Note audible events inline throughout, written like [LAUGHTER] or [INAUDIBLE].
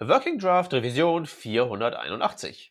Working Draft Revision 481.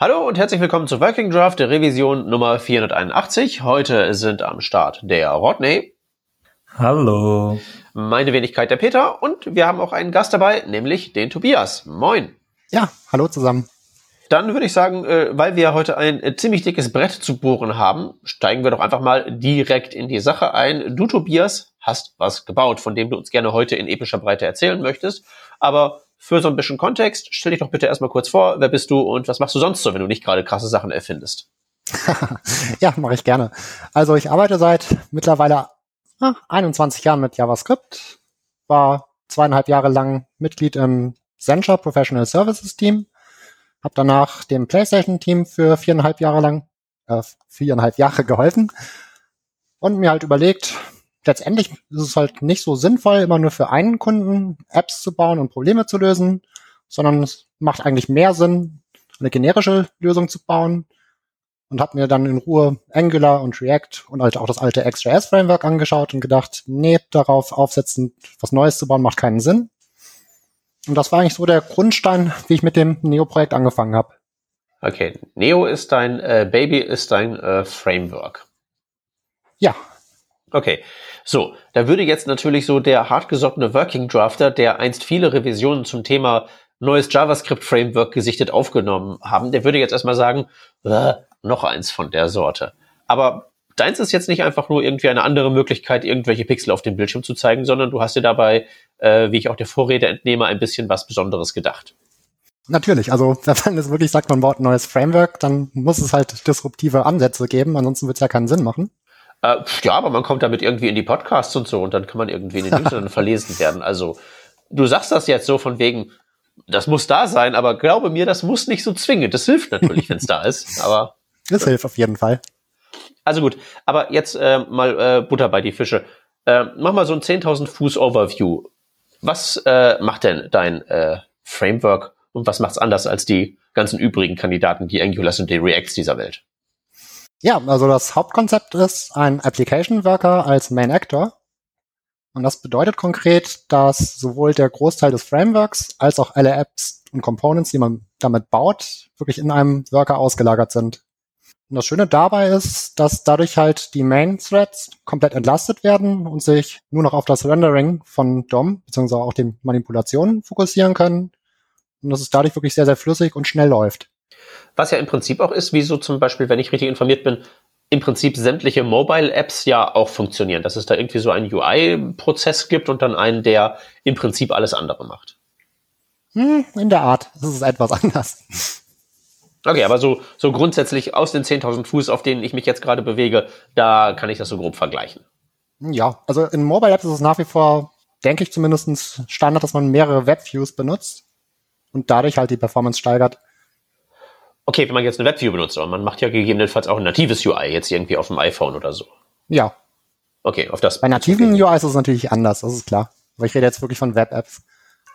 Hallo und herzlich willkommen zur Working Draft der Revision Nummer 481. Heute sind am Start der Rodney. Hallo. Meine Wenigkeit der Peter und wir haben auch einen Gast dabei, nämlich den Tobias. Moin. Ja, hallo zusammen. Dann würde ich sagen, äh, weil wir heute ein äh, ziemlich dickes Brett zu bohren haben, steigen wir doch einfach mal direkt in die Sache ein. Du, Tobias, hast was gebaut, von dem du uns gerne heute in epischer Breite erzählen möchtest. Aber für so ein bisschen Kontext, stell dich doch bitte erstmal kurz vor, wer bist du und was machst du sonst so, wenn du nicht gerade krasse Sachen erfindest? [LAUGHS] ja, mache ich gerne. Also ich arbeite seit mittlerweile ah, 21 Jahren mit JavaScript, war zweieinhalb Jahre lang Mitglied im Zenture Professional Services Team, habe danach dem PlayStation Team für viereinhalb Jahre lang, äh, viereinhalb Jahre geholfen und mir halt überlegt, letztendlich ist es halt nicht so sinnvoll, immer nur für einen Kunden Apps zu bauen und Probleme zu lösen, sondern es macht eigentlich mehr Sinn, eine generische Lösung zu bauen und habe mir dann in Ruhe Angular und React und halt auch das alte XJS Framework angeschaut und gedacht, nee, darauf aufsetzen, was Neues zu bauen, macht keinen Sinn. Und das war eigentlich so der Grundstein, wie ich mit dem Neo-Projekt angefangen habe. Okay, Neo ist dein äh, Baby, ist dein äh, Framework. Ja. Okay, so, da würde jetzt natürlich so der hartgesottene Working Drafter, der einst viele Revisionen zum Thema neues JavaScript-Framework gesichtet aufgenommen haben, der würde jetzt erstmal sagen, äh, noch eins von der Sorte. Aber deins ist jetzt nicht einfach nur irgendwie eine andere Möglichkeit, irgendwelche Pixel auf dem Bildschirm zu zeigen, sondern du hast dir dabei, äh, wie ich auch der Vorrede entnehme, ein bisschen was Besonderes gedacht. Natürlich, also [LAUGHS] wenn es wirklich sagt, man baut ein neues Framework, dann muss es halt disruptive Ansätze geben, ansonsten wird es ja keinen Sinn machen. Äh, ja, aber man kommt damit irgendwie in die Podcasts und so und dann kann man irgendwie in den Newslettern [LAUGHS] verlesen werden. Also du sagst das jetzt so von wegen, das muss da sein, aber glaube mir, das muss nicht so zwingend. Das hilft natürlich, wenn es da ist. Aber [LAUGHS] das hilft auf jeden Fall. Also gut, aber jetzt äh, mal äh, Butter bei die Fische. Äh, mach mal so ein 10.000 Fuß Overview. Was äh, macht denn dein äh, Framework und was macht's anders als die ganzen übrigen Kandidaten, die Angular und die Reacts dieser Welt? Ja, also das Hauptkonzept ist ein Application Worker als Main Actor. Und das bedeutet konkret, dass sowohl der Großteil des Frameworks als auch alle Apps und Components, die man damit baut, wirklich in einem Worker ausgelagert sind. Und das Schöne dabei ist, dass dadurch halt die Main Threads komplett entlastet werden und sich nur noch auf das Rendering von DOM beziehungsweise auch den Manipulationen fokussieren können. Und dass es dadurch wirklich sehr, sehr flüssig und schnell läuft. Was ja im Prinzip auch ist, wie so zum Beispiel, wenn ich richtig informiert bin, im Prinzip sämtliche Mobile-Apps ja auch funktionieren, dass es da irgendwie so einen UI-Prozess gibt und dann einen, der im Prinzip alles andere macht. Hm, in der Art. Das ist etwas [LAUGHS] anders. Okay, aber so, so grundsätzlich aus den 10.000 Fuß, auf denen ich mich jetzt gerade bewege, da kann ich das so grob vergleichen. Ja, also in Mobile Apps ist es nach wie vor, denke ich zumindest Standard, dass man mehrere Webviews benutzt und dadurch halt die Performance steigert. Okay, wenn man jetzt eine Webview benutzt, aber man macht ja gegebenenfalls auch ein natives UI, jetzt irgendwie auf dem iPhone oder so. Ja. Okay, auf das. Bei nativen. UIs ist es natürlich anders, das ist klar. Aber ich rede jetzt wirklich von Web-Apps.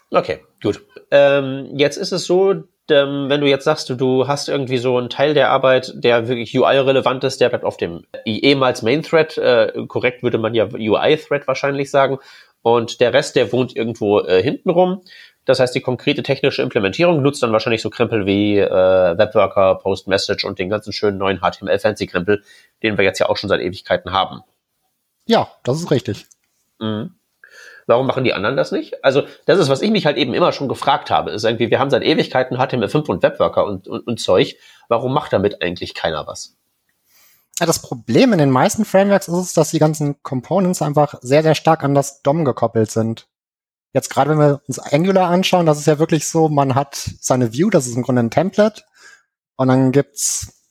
Okay, gut. Ähm, jetzt ist es so, ähm, wenn du jetzt sagst, du, du hast irgendwie so einen Teil der Arbeit, der wirklich UI-relevant ist, der bleibt auf dem ehemals Main-Thread, äh, korrekt würde man ja UI-Thread wahrscheinlich sagen, und der Rest, der wohnt irgendwo äh, hinten rum. Das heißt, die konkrete technische Implementierung nutzt dann wahrscheinlich so Krempel wie äh, Webworker, Post-Message und den ganzen schönen neuen HTML-Fancy-Krempel, den wir jetzt ja auch schon seit Ewigkeiten haben. Ja, das ist richtig. Mhm. Warum machen die anderen das nicht? Also, das ist, was ich mich halt eben immer schon gefragt habe. Ist irgendwie, wir haben seit Ewigkeiten HTML5 und Webworker und, und, und Zeug. Warum macht damit eigentlich keiner was? Ja, das Problem in den meisten Frameworks ist es, dass die ganzen Components einfach sehr, sehr stark an das DOM gekoppelt sind. Jetzt gerade wenn wir uns Angular anschauen, das ist ja wirklich so, man hat seine View, das ist im Grunde ein Template, und dann gibt's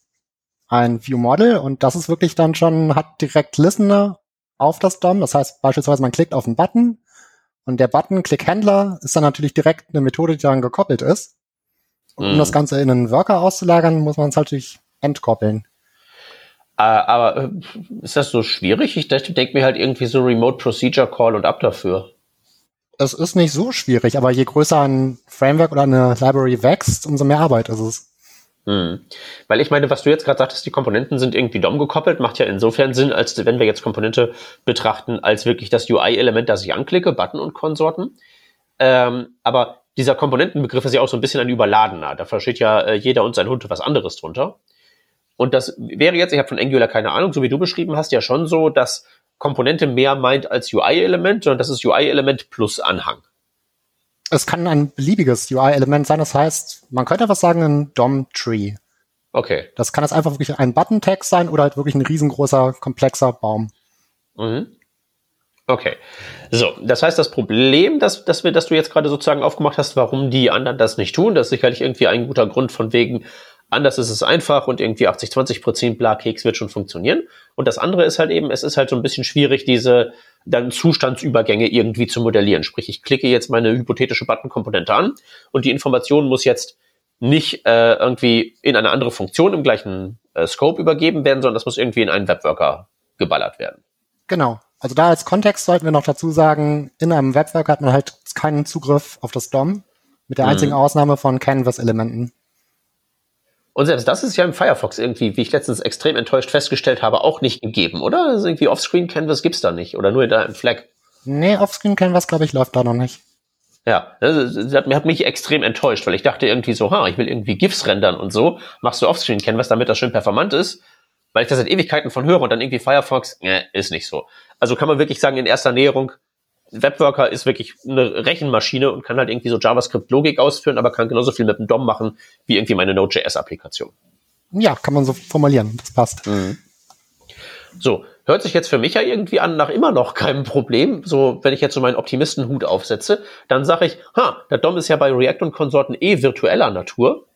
ein View Model und das ist wirklich dann schon, hat direkt Listener auf das DOM. Das heißt beispielsweise, man klickt auf einen Button und der Button Click Handler ist dann natürlich direkt eine Methode, die daran gekoppelt ist. Und um mhm. das Ganze in einen Worker auszulagern, muss man es natürlich entkoppeln. Äh, aber äh, ist das so schwierig? Ich denke mir halt irgendwie so Remote Procedure Call und ab dafür. Es ist nicht so schwierig, aber je größer ein Framework oder eine Library wächst, umso mehr Arbeit ist es. Hm. Weil ich meine, was du jetzt gerade sagtest, die Komponenten sind irgendwie DOM gekoppelt, macht ja insofern Sinn, als wenn wir jetzt Komponente betrachten, als wirklich das UI-Element, das ich anklicke, Button und Konsorten. Ähm, aber dieser Komponentenbegriff ist ja auch so ein bisschen ein überladener. Da versteht ja äh, jeder und sein Hund was anderes drunter. Und das wäre jetzt, ich habe von Angular keine Ahnung, so wie du beschrieben hast, ja schon so, dass Komponente mehr meint als UI-Element, sondern das ist UI-Element plus Anhang. Es kann ein beliebiges UI-Element sein, das heißt, man könnte was sagen, ein DOM-Tree. Okay. Das kann jetzt einfach wirklich ein Button-Tag sein oder halt wirklich ein riesengroßer, komplexer Baum. Mhm. Okay. So, das heißt, das Problem, das, das, wir, das du jetzt gerade sozusagen aufgemacht hast, warum die anderen das nicht tun, das ist sicherlich irgendwie ein guter Grund von wegen, Anders ist es einfach und irgendwie 80, 20 Prozent Bla-Keks wird schon funktionieren. Und das andere ist halt eben, es ist halt so ein bisschen schwierig, diese dann Zustandsübergänge irgendwie zu modellieren. Sprich, ich klicke jetzt meine hypothetische Button-Komponente an und die Information muss jetzt nicht äh, irgendwie in eine andere Funktion im gleichen äh, Scope übergeben werden, sondern das muss irgendwie in einen Webworker geballert werden. Genau. Also da als Kontext sollten wir noch dazu sagen, in einem Webworker hat man halt keinen Zugriff auf das DOM, mit der mhm. einzigen Ausnahme von Canvas-Elementen. Und selbst das ist ja im Firefox irgendwie, wie ich letztens extrem enttäuscht festgestellt habe, auch nicht gegeben, oder? Also irgendwie Offscreen Canvas gibt's da nicht oder nur da im Flag. Nee, Offscreen Canvas, glaube ich, läuft da noch nicht. Ja, das, hat, hat mich extrem enttäuscht, weil ich dachte irgendwie so, ha, ich will irgendwie GIFs rendern und so. Machst du Offscreen Canvas, damit das schön performant ist? Weil ich das seit Ewigkeiten von höre und dann irgendwie Firefox, ne, ist nicht so. Also kann man wirklich sagen, in erster Näherung, Webworker ist wirklich eine Rechenmaschine und kann halt irgendwie so JavaScript-Logik ausführen, aber kann genauso viel mit dem DOM machen wie irgendwie meine Node.js-Applikation. Ja, kann man so formulieren. Das passt. Mhm. So, hört sich jetzt für mich ja irgendwie an nach immer noch keinem Problem. So, wenn ich jetzt so meinen Optimistenhut aufsetze, dann sage ich, ha, der DOM ist ja bei React und Konsorten eh virtueller Natur.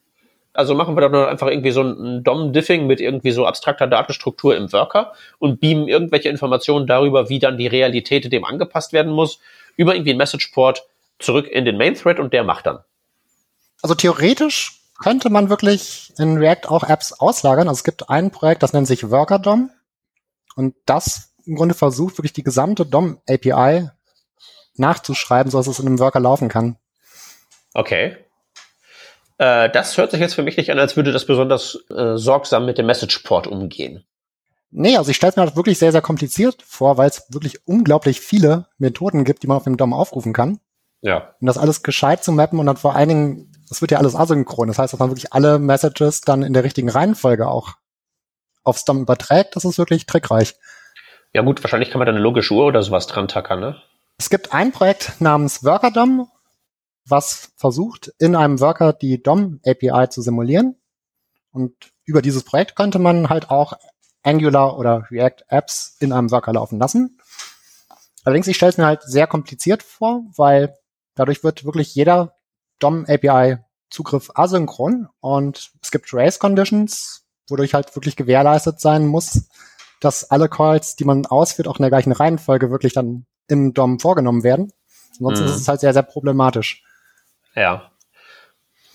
Also machen wir doch einfach irgendwie so ein DOM-Diffing mit irgendwie so abstrakter Datenstruktur im Worker und beamen irgendwelche Informationen darüber, wie dann die Realität dem angepasst werden muss, über irgendwie ein Message-Port zurück in den Main-Thread und der macht dann. Also theoretisch könnte man wirklich in React auch Apps auslagern. Also es gibt ein Projekt, das nennt sich Worker DOM und das im Grunde versucht wirklich die gesamte DOM API nachzuschreiben, so dass es in einem Worker laufen kann. Okay. Äh, das hört sich jetzt für mich nicht an, als würde das besonders äh, sorgsam mit dem Message-Port umgehen. Nee, also ich stelle es mir halt wirklich sehr, sehr kompliziert vor, weil es wirklich unglaublich viele Methoden gibt, die man auf dem DOM aufrufen kann. Ja. Um das alles gescheit zu mappen und dann vor allen Dingen, das wird ja alles asynchron. Das heißt, dass man wirklich alle Messages dann in der richtigen Reihenfolge auch aufs DOM überträgt. Das ist wirklich trickreich. Ja gut, wahrscheinlich kann man da eine logische Uhr oder sowas dran tackern, ne? Es gibt ein Projekt namens WorkerDOM was versucht, in einem Worker die DOM-API zu simulieren. Und über dieses Projekt könnte man halt auch Angular oder React-Apps in einem Worker laufen lassen. Allerdings, ich stelle es mir halt sehr kompliziert vor, weil dadurch wird wirklich jeder DOM-API-Zugriff asynchron und es gibt Race-Conditions, wodurch halt wirklich gewährleistet sein muss, dass alle Calls, die man ausführt, auch in der gleichen Reihenfolge wirklich dann im DOM vorgenommen werden. Ansonsten mhm. ist es halt sehr, sehr problematisch. Ja.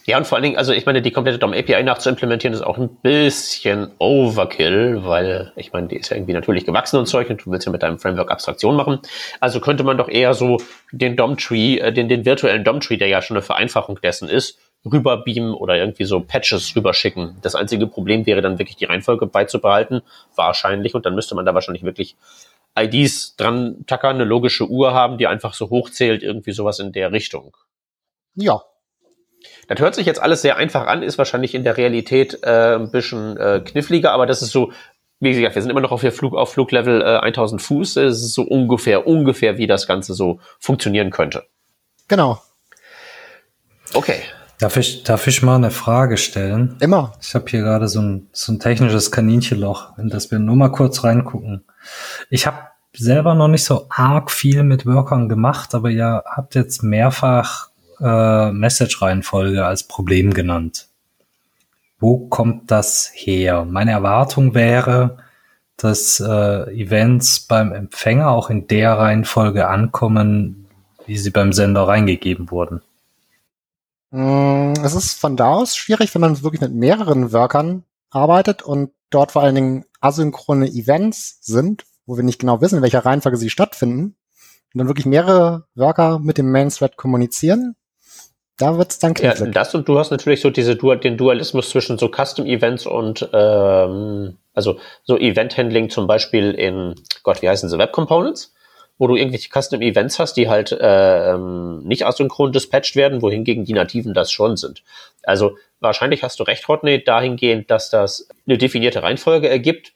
Ja, und vor allen Dingen, also ich meine, die komplette DOM-API nachzuimplementieren ist auch ein bisschen Overkill, weil ich meine, die ist ja irgendwie natürlich gewachsen und Zeug und du willst ja mit deinem Framework Abstraktion machen. Also könnte man doch eher so den DOM-Tree, äh, den, den virtuellen DOM-Tree, der ja schon eine Vereinfachung dessen ist, rüberbeamen oder irgendwie so Patches rüberschicken. Das einzige Problem wäre dann wirklich die Reihenfolge beizubehalten, wahrscheinlich, und dann müsste man da wahrscheinlich wirklich IDs dran tackern, eine logische Uhr haben, die einfach so hochzählt, irgendwie sowas in der Richtung. Ja. Das hört sich jetzt alles sehr einfach an, ist wahrscheinlich in der Realität äh, ein bisschen äh, kniffliger, aber das ist so wie gesagt, wir sind immer noch auf, Flug, auf Fluglevel äh, 1000 Fuß. Es ist so ungefähr, ungefähr, wie das Ganze so funktionieren könnte. Genau. Okay. Darf ich, darf ich mal eine Frage stellen? Immer. Ich habe hier gerade so ein, so ein technisches Kaninchenloch, in das wir nur mal kurz reingucken. Ich habe selber noch nicht so arg viel mit Workern gemacht, aber ihr habt jetzt mehrfach äh, Message-Reihenfolge als Problem genannt. Wo kommt das her? Meine Erwartung wäre, dass äh, Events beim Empfänger auch in der Reihenfolge ankommen, wie sie beim Sender reingegeben wurden. Mm, es ist von da aus schwierig, wenn man wirklich mit mehreren Workern arbeitet und dort vor allen Dingen asynchrone Events sind, wo wir nicht genau wissen, in welcher Reihenfolge sie stattfinden, und dann wirklich mehrere Worker mit dem Main Thread kommunizieren. Da wird's dann knifflig. Ja, das und du hast natürlich so diese den Dualismus zwischen so Custom Events und ähm, also so Event Handling zum Beispiel in Gott, wie heißen sie Web Components? wo du irgendwelche Custom Events hast, die halt äh, ähm, nicht asynchron dispatcht werden, wohingegen die nativen das schon sind. Also wahrscheinlich hast du recht, Rodney, dahingehend, dass das eine definierte Reihenfolge ergibt.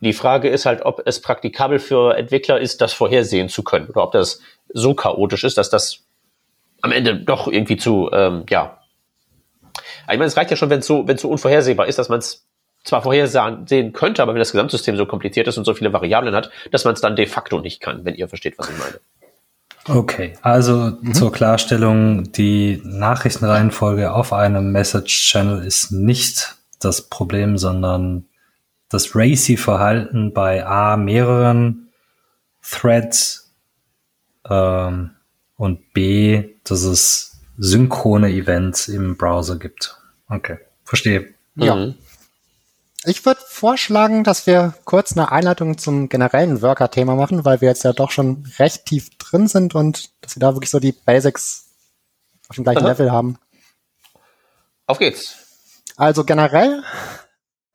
Die Frage ist halt, ob es praktikabel für Entwickler ist, das vorhersehen zu können oder ob das so chaotisch ist, dass das am Ende doch irgendwie zu, ähm, ja. Ich meine, es reicht ja schon, wenn es so, wenn es so unvorhersehbar ist, dass man es zwar vorhersehen könnte, aber wenn das Gesamtsystem so kompliziert ist und so viele Variablen hat, dass man es dann de facto nicht kann, wenn ihr versteht, was ich meine. Okay, also mhm. zur Klarstellung, die Nachrichtenreihenfolge auf einem Message-Channel ist nicht das Problem, sondern das Racy-Verhalten bei A mehreren Threads ähm, und B, dass es synchrone Events im Browser gibt. Okay, verstehe. Ja. Mhm. Ich würde vorschlagen, dass wir kurz eine Einleitung zum generellen Worker-Thema machen, weil wir jetzt ja doch schon recht tief drin sind und dass wir da wirklich so die Basics auf dem gleichen Aha. Level haben. Auf geht's. Also generell,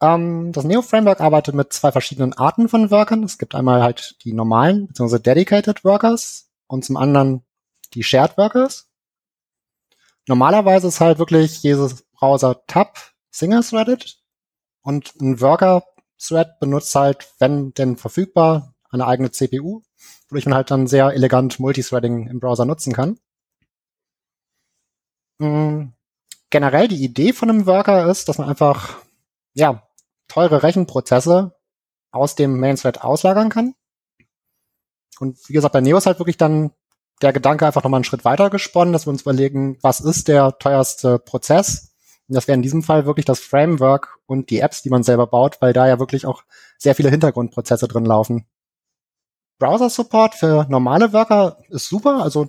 ähm, das Neo-Framework arbeitet mit zwei verschiedenen Arten von Workern. Es gibt einmal halt die normalen bzw. Dedicated Workers und zum anderen die Shared Workers. Normalerweise ist halt wirklich jedes Browser-Tab single-threaded und ein Worker-Thread benutzt halt, wenn denn verfügbar, eine eigene CPU, wodurch man halt dann sehr elegant Multithreading im Browser nutzen kann. Mhm. Generell die Idee von einem Worker ist, dass man einfach, ja, teure Rechenprozesse aus dem Main-Thread auslagern kann. Und wie gesagt, bei Neo ist halt wirklich dann der Gedanke einfach nochmal einen Schritt weiter gesponnen, dass wir uns überlegen, was ist der teuerste Prozess und das wäre in diesem Fall wirklich das Framework und die Apps, die man selber baut, weil da ja wirklich auch sehr viele Hintergrundprozesse drin laufen. Browser-Support für normale Worker ist super. Also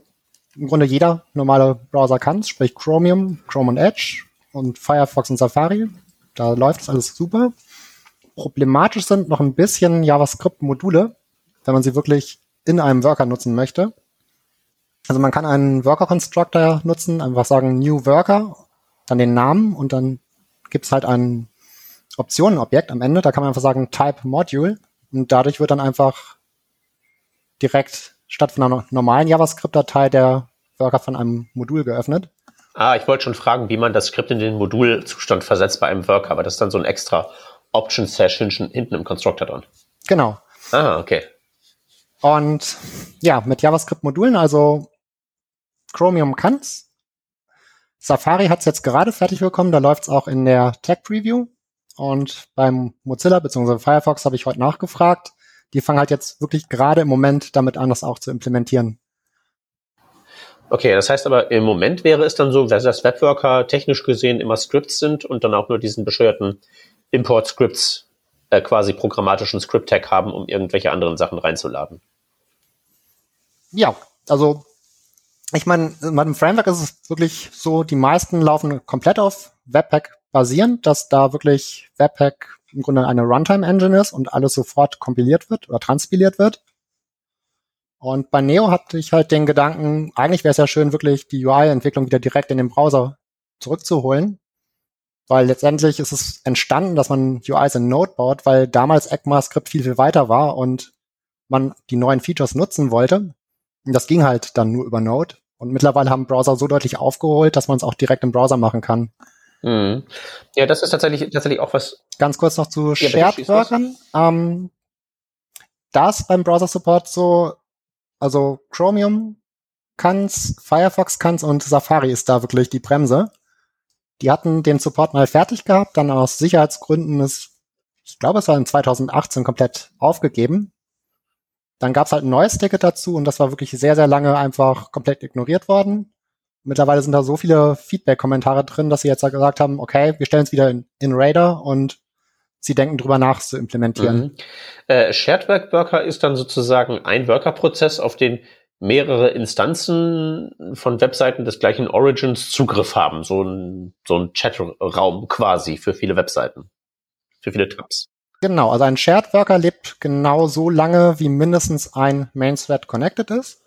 im Grunde jeder normale Browser kann sprich Chromium, Chrome und Edge und Firefox und Safari. Da läuft es alles super. Problematisch sind noch ein bisschen JavaScript-Module, wenn man sie wirklich in einem Worker nutzen möchte. Also man kann einen Worker-Constructor nutzen, einfach sagen New Worker dann den Namen und dann gibt es halt ein Optionenobjekt am Ende. Da kann man einfach sagen Type Module und dadurch wird dann einfach direkt statt von einer normalen JavaScript-Datei der Worker von einem Modul geöffnet. Ah, ich wollte schon fragen, wie man das Skript in den Modulzustand versetzt bei einem Worker, aber das ist dann so ein extra Option-Sash hinten im Constructor dran. Genau. Ah, okay. Und ja, mit JavaScript-Modulen, also Chromium kann's, Safari hat es jetzt gerade fertig bekommen, da läuft es auch in der Tech Preview. Und beim Mozilla bzw. Firefox habe ich heute nachgefragt. Die fangen halt jetzt wirklich gerade im Moment damit an, das auch zu implementieren. Okay, das heißt aber im Moment wäre es dann so, dass Webworker technisch gesehen immer Scripts sind und dann auch nur diesen bescheuerten Import-Scripts äh, quasi programmatischen Script-Tag haben, um irgendwelche anderen Sachen reinzuladen. Ja, also ich meine, in meinem Framework ist es wirklich so, die meisten laufen komplett auf Webpack basierend, dass da wirklich Webpack im Grunde eine Runtime-Engine ist und alles sofort kompiliert wird oder transpiliert wird. Und bei Neo hatte ich halt den Gedanken, eigentlich wäre es ja schön, wirklich die UI-Entwicklung wieder direkt in den Browser zurückzuholen. Weil letztendlich ist es entstanden, dass man UIs in Node baut, weil damals ECMAScript viel, viel weiter war und man die neuen Features nutzen wollte. Und das ging halt dann nur über Node. Und mittlerweile haben Browser so deutlich aufgeholt, dass man es auch direkt im Browser machen kann. Mhm. Ja, das ist tatsächlich, tatsächlich auch was. Ganz kurz noch zu ja, Shared Workern. Ähm, das beim Browser Support so, also Chromium kann's, Firefox kann's und Safari ist da wirklich die Bremse. Die hatten den Support mal fertig gehabt, dann aus Sicherheitsgründen ist, ich glaube, es war in 2018 komplett aufgegeben. Dann gab's halt ein neues Ticket dazu und das war wirklich sehr, sehr lange einfach komplett ignoriert worden. Mittlerweile sind da so viele Feedback-Kommentare drin, dass sie jetzt gesagt haben, okay, wir stellen es wieder in, in Raider und sie denken drüber nach zu implementieren. Mhm. Äh, Shared Work Worker ist dann sozusagen ein Worker-Prozess, auf den mehrere Instanzen von Webseiten des gleichen Origins Zugriff haben. So ein, so ein Chatraum quasi für viele Webseiten. Für viele Tabs. Genau, also ein Shared Worker lebt genau so lange, wie mindestens ein Main Thread connected ist.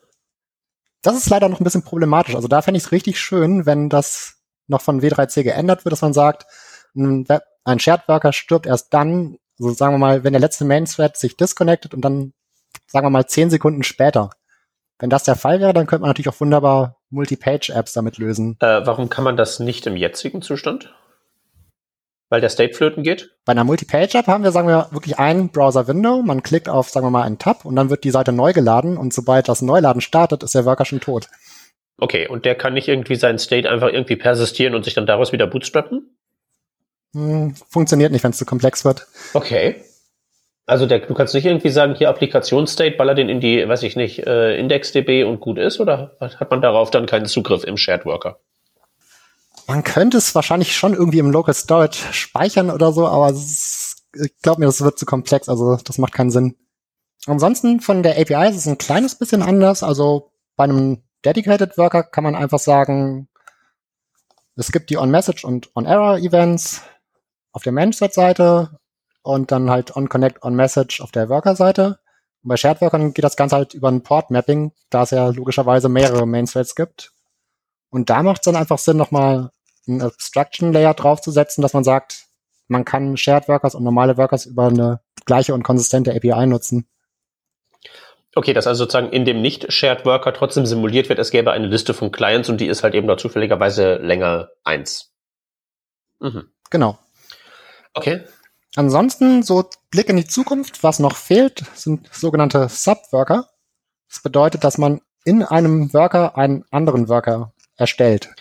Das ist leider noch ein bisschen problematisch. Also da fände ich es richtig schön, wenn das noch von W3C geändert wird, dass man sagt, ein, Web ein Shared Worker stirbt erst dann, also sagen wir mal, wenn der letzte Main Thread sich disconnected und dann, sagen wir mal, zehn Sekunden später wenn das der Fall wäre, dann könnte man natürlich auch wunderbar Multi-Page-Apps damit lösen. Äh, warum kann man das nicht im jetzigen Zustand? Weil der State flöten geht? Bei einer Multi-Page-App haben wir, sagen wir, wirklich ein Browser-Window. Man klickt auf, sagen wir mal, einen Tab und dann wird die Seite neu geladen und sobald das Neuladen startet, ist der Worker schon tot. Okay, und der kann nicht irgendwie seinen State einfach irgendwie persistieren und sich dann daraus wieder bootstrappen? Hm, funktioniert nicht, wenn es zu komplex wird. Okay. Also der, du kannst nicht irgendwie sagen, hier Applikationsstate, baller den in die, weiß ich nicht, äh, IndexDB und gut ist, oder hat man darauf dann keinen Zugriff im Shared Worker? Man könnte es wahrscheinlich schon irgendwie im Local Storage speichern oder so, aber ist, ich glaube mir, das wird zu komplex, also das macht keinen Sinn. Ansonsten von der API ist es ein kleines bisschen anders, also bei einem Dedicated Worker kann man einfach sagen, es gibt die On-Message und On-Error-Events auf der Managed-Seite und dann halt on-connect, on-message auf der Worker-Seite. Bei Shared-Workern geht das Ganze halt über ein Port-Mapping, da es ja logischerweise mehrere Main-Threads gibt. Und da macht es dann einfach Sinn, nochmal einen Abstraction-Layer draufzusetzen, dass man sagt, man kann Shared Workers und normale Workers über eine gleiche und konsistente API nutzen. Okay, dass also sozusagen in dem nicht-Shared Worker trotzdem simuliert wird, es gäbe eine Liste von Clients und die ist halt eben da zufälligerweise länger eins. Mhm. Genau. Okay. Ansonsten, so Blick in die Zukunft, was noch fehlt, sind sogenannte Subworker. Das bedeutet, dass man in einem Worker einen anderen Worker erstellt.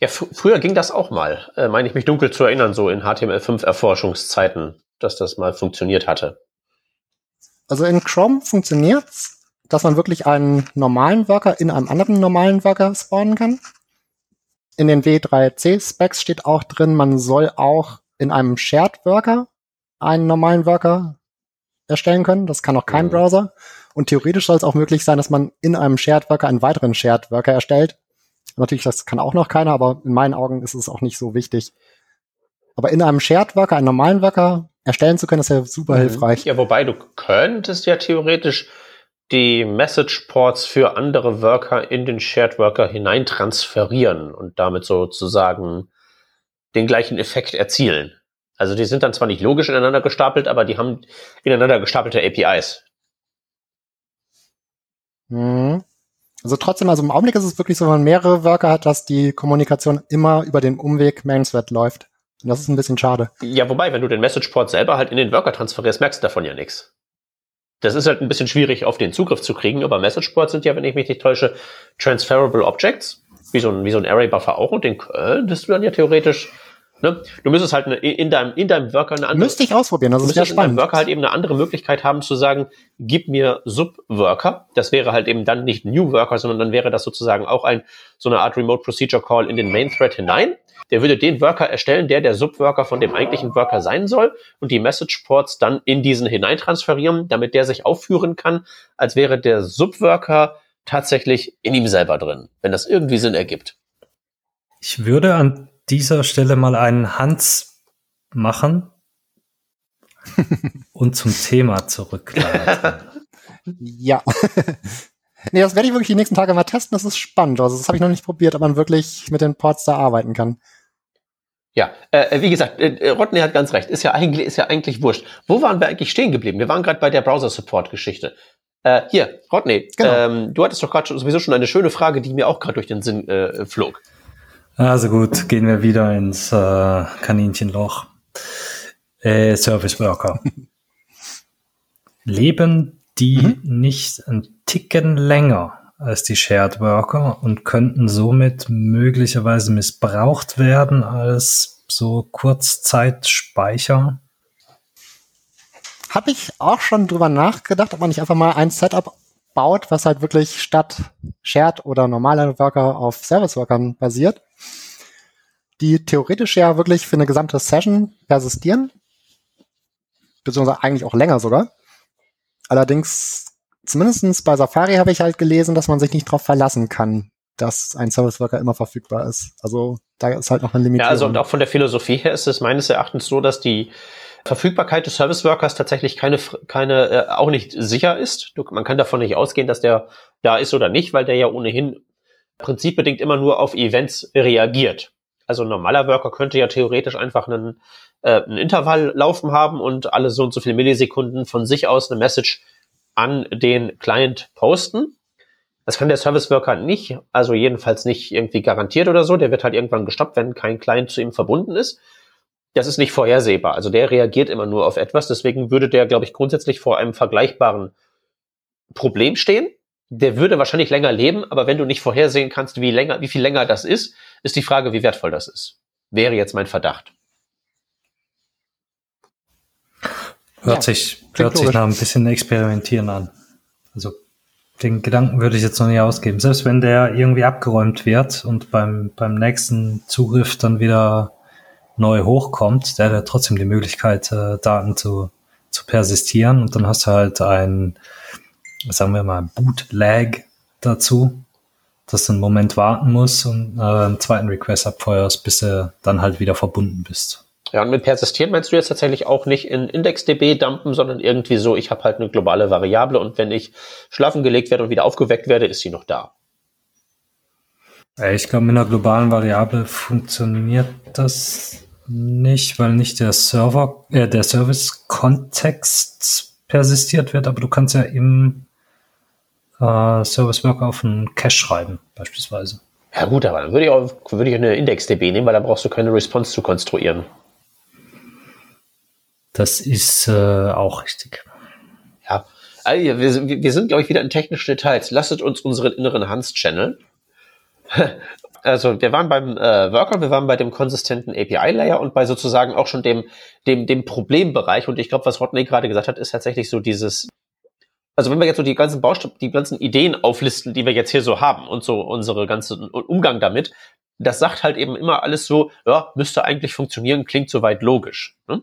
Ja, früher ging das auch mal, äh, meine ich mich dunkel zu erinnern, so in HTML5-Erforschungszeiten, dass das mal funktioniert hatte. Also in Chrome funktioniert's, dass man wirklich einen normalen Worker in einem anderen normalen Worker spawnen kann. In den W3C-Specs steht auch drin, man soll auch in einem Shared Worker einen normalen Worker erstellen können. Das kann auch kein mhm. Browser. Und theoretisch soll es auch möglich sein, dass man in einem Shared Worker einen weiteren Shared Worker erstellt. Natürlich, das kann auch noch keiner, aber in meinen Augen ist es auch nicht so wichtig. Aber in einem Shared Worker, einen normalen Worker erstellen zu können, ist ja super mhm. hilfreich. Ja, wobei du könntest ja theoretisch die Message Ports für andere Worker in den Shared Worker hineintransferieren und damit sozusagen den gleichen Effekt erzielen. Also die sind dann zwar nicht logisch ineinander gestapelt, aber die haben ineinander gestapelte APIs. Mhm. Also trotzdem, also im Augenblick ist es wirklich so, wenn man mehrere Worker hat, dass die Kommunikation immer über den Umweg Mainthread läuft. Und das ist ein bisschen schade. Ja, wobei, wenn du den Message Port selber halt in den Worker transferierst, merkst du davon ja nichts. Das ist halt ein bisschen schwierig, auf den Zugriff zu kriegen, aber Message Ports sind ja, wenn ich mich nicht täusche, transferable Objects, wie so ein, wie so ein Array Buffer auch, und den könntest du dann ja theoretisch Ne? Du müsstest halt eine, in, deinem, in deinem Worker eine andere. Müsste ich ausprobieren, das ist ja spannend. in deinem Worker halt eben eine andere Möglichkeit haben zu sagen, gib mir Sub-Worker. Das wäre halt eben dann nicht New Worker, sondern dann wäre das sozusagen auch ein, so eine Art Remote Procedure Call in den Main Thread hinein. Der würde den Worker erstellen, der der Sub-Worker von dem eigentlichen Worker sein soll und die Message Ports dann in diesen hineintransferieren, damit der sich aufführen kann, als wäre der Sub-Worker tatsächlich in ihm selber drin, wenn das irgendwie Sinn ergibt. Ich würde an dieser Stelle mal einen Hans machen [LAUGHS] und zum Thema zurückleiten. [LAUGHS] ja. [LAUGHS] nee, das werde ich wirklich die nächsten Tage mal testen. Das ist spannend. Also das habe ich noch nicht probiert, ob man wirklich mit den Ports da arbeiten kann. Ja, äh, wie gesagt, äh, Rodney hat ganz recht. Ist ja eigentlich, ist ja eigentlich wurscht. Wo waren wir eigentlich stehen geblieben? Wir waren gerade bei der Browser-Support-Geschichte. Äh, hier, Rodney, genau. ähm, du hattest doch gerade sowieso schon eine schöne Frage, die mir auch gerade durch den Sinn äh, flog. Also gut, gehen wir wieder ins äh, Kaninchenloch. Äh, Service Worker. [LAUGHS] Leben die mhm. nicht ein Ticken länger als die Shared Worker und könnten somit möglicherweise missbraucht werden als so Kurzzeitspeicher? Habe ich auch schon drüber nachgedacht, ob man nicht einfach mal ein Setup baut, was halt wirklich statt Shared oder normaler Worker auf Service-Workern basiert, die theoretisch ja wirklich für eine gesamte Session persistieren, beziehungsweise eigentlich auch länger sogar. Allerdings, zumindestens bei Safari habe ich halt gelesen, dass man sich nicht darauf verlassen kann, dass ein Service Worker immer verfügbar ist. Also da ist halt noch eine Limitierung. Ja, also und auch von der Philosophie her ist es meines Erachtens so, dass die Verfügbarkeit des Service Workers tatsächlich keine, keine äh, auch nicht sicher ist. Du, man kann davon nicht ausgehen, dass der da ist oder nicht, weil der ja ohnehin prinzipbedingt immer nur auf Events reagiert. Also ein normaler Worker könnte ja theoretisch einfach einen, äh, einen Intervall laufen haben und alle so und so viele Millisekunden von sich aus eine Message an den Client posten. Das kann der Service Worker nicht, also jedenfalls nicht irgendwie garantiert oder so. Der wird halt irgendwann gestoppt, wenn kein Client zu ihm verbunden ist das ist nicht vorhersehbar. Also der reagiert immer nur auf etwas. Deswegen würde der, glaube ich, grundsätzlich vor einem vergleichbaren Problem stehen. Der würde wahrscheinlich länger leben, aber wenn du nicht vorhersehen kannst, wie länger, wie viel länger das ist, ist die Frage, wie wertvoll das ist. Wäre jetzt mein Verdacht. Hört ja, sich, hört sich nach ein bisschen experimentieren an. Also den Gedanken würde ich jetzt noch nicht ausgeben. Selbst wenn der irgendwie abgeräumt wird und beim, beim nächsten Zugriff dann wieder neu hochkommt, der hat ja trotzdem die Möglichkeit, äh, Daten zu, zu persistieren und dann hast du halt ein, sagen wir mal, Boot-Lag dazu, dass du einen Moment warten musst und äh, einen zweiten Request abfeuerst, bis du dann halt wieder verbunden bist. Ja, und mit persistieren meinst du jetzt tatsächlich auch nicht in IndexDB dumpen, sondern irgendwie so, ich habe halt eine globale Variable und wenn ich schlafen gelegt werde und wieder aufgeweckt werde, ist sie noch da. Ich glaube, mit einer globalen Variable funktioniert das nicht, weil nicht der Server, äh, der Service-Kontext persistiert wird, aber du kannst ja im äh, Service Worker auf einen Cache schreiben, beispielsweise. Ja gut, aber dann würde ich auch würde ich eine IndexDB nehmen, weil da brauchst du keine Response zu konstruieren. Das ist äh, auch richtig. Ja, also wir, wir sind, glaube ich, wieder in technischen Details. Lasst uns unseren inneren Hans channeln [LAUGHS] also wir waren beim äh, Worker, wir waren bei dem konsistenten API-Layer und bei sozusagen auch schon dem, dem, dem Problembereich. Und ich glaube, was Rodney gerade gesagt hat, ist tatsächlich so dieses, also wenn wir jetzt so die ganzen Bausteine, die ganzen Ideen auflisten, die wir jetzt hier so haben und so unsere ganzen Umgang damit, das sagt halt eben immer alles so, ja, müsste eigentlich funktionieren, klingt soweit logisch. Ne?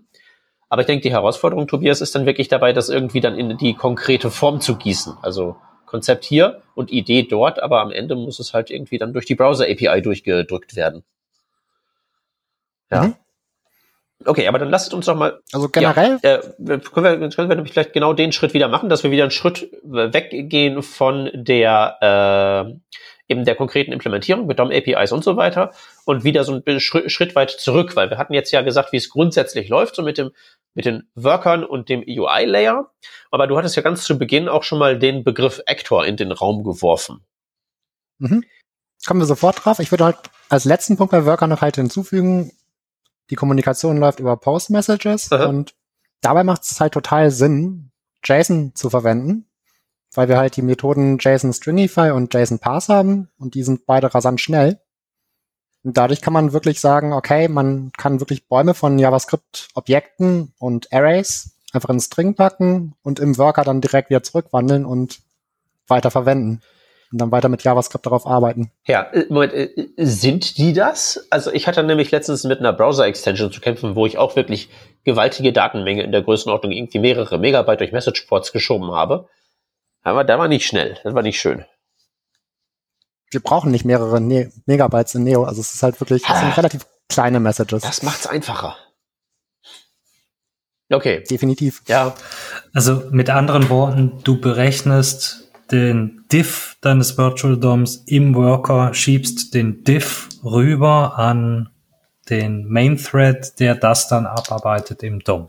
Aber ich denke, die Herausforderung, Tobias, ist dann wirklich dabei, das irgendwie dann in die konkrete Form zu gießen. Also Konzept hier und Idee dort, aber am Ende muss es halt irgendwie dann durch die Browser-API durchgedrückt werden. Ja. Mhm. Okay, aber dann lasst uns doch mal. Also generell. Ja, äh, können, wir, können wir nämlich vielleicht genau den Schritt wieder machen, dass wir wieder einen Schritt weggehen von der äh, eben der konkreten Implementierung mit DOM APIs und so weiter und wieder so einen Schritt weit zurück, weil wir hatten jetzt ja gesagt, wie es grundsätzlich läuft, so mit dem mit den Workern und dem UI-Layer. Aber du hattest ja ganz zu Beginn auch schon mal den Begriff Actor in den Raum geworfen. Mhm. Kommen wir sofort drauf. Ich würde halt als letzten Punkt bei Worker noch halt hinzufügen, die Kommunikation läuft über Post-Messages und dabei macht es halt total Sinn, JSON zu verwenden, weil wir halt die Methoden JSON Stringify und JSON Parse haben und die sind beide rasant schnell. Und dadurch kann man wirklich sagen, okay, man kann wirklich Bäume von JavaScript-Objekten und Arrays einfach in String packen und im Worker dann direkt wieder zurückwandeln und weiter verwenden und dann weiter mit JavaScript darauf arbeiten. Ja, äh, Moment, äh, sind die das? Also ich hatte nämlich letztens mit einer Browser-Extension zu kämpfen, wo ich auch wirklich gewaltige Datenmenge in der Größenordnung irgendwie mehrere Megabyte durch Message-Ports geschoben habe. Aber da war nicht schnell, das war nicht schön wir brauchen nicht mehrere ne Megabytes in Neo. Also es ist halt wirklich, es sind ah. relativ kleine Messages. Das macht's einfacher. Okay. Definitiv. Ja. Also mit anderen Worten, du berechnest den Diff deines Virtual DOMs im Worker, schiebst den Diff rüber an den Main Thread, der das dann abarbeitet im DOM.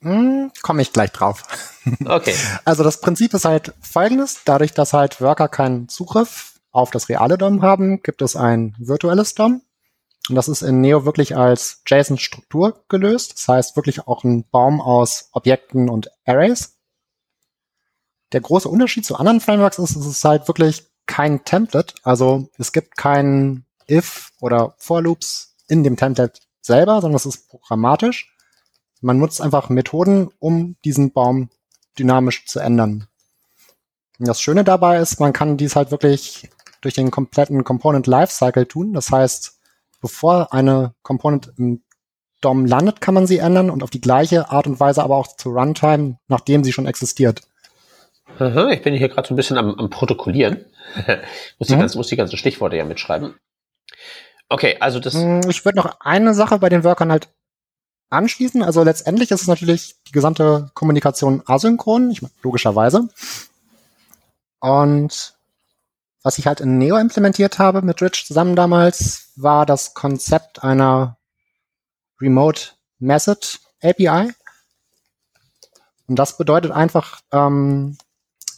Hm, Komme ich gleich drauf. Okay. [LAUGHS] Also das Prinzip ist halt folgendes. Dadurch, dass halt Worker keinen Zugriff auf das reale DOM haben, gibt es ein virtuelles DOM. Und das ist in Neo wirklich als JSON-Struktur gelöst. Das heißt wirklich auch ein Baum aus Objekten und Arrays. Der große Unterschied zu anderen Frameworks ist, es ist halt wirklich kein Template. Also es gibt kein if oder for Loops in dem Template selber, sondern es ist programmatisch. Man nutzt einfach Methoden, um diesen Baum dynamisch zu ändern. Und das Schöne dabei ist, man kann dies halt wirklich durch den kompletten Component Lifecycle tun. Das heißt, bevor eine Component im DOM landet, kann man sie ändern und auf die gleiche Art und Weise aber auch zu Runtime, nachdem sie schon existiert. Aha, ich bin hier gerade so ein bisschen am, am Protokollieren. [LAUGHS] muss, die mhm. ganzen, muss die ganzen Stichworte ja mitschreiben. Okay, also das. Hm, ich würde noch eine Sache bei den Workern halt anschließen. Also letztendlich ist es natürlich die gesamte Kommunikation asynchron, ich meine, logischerweise. Und was ich halt in Neo implementiert habe mit Rich zusammen damals, war das Konzept einer Remote Message API. Und das bedeutet einfach, ähm,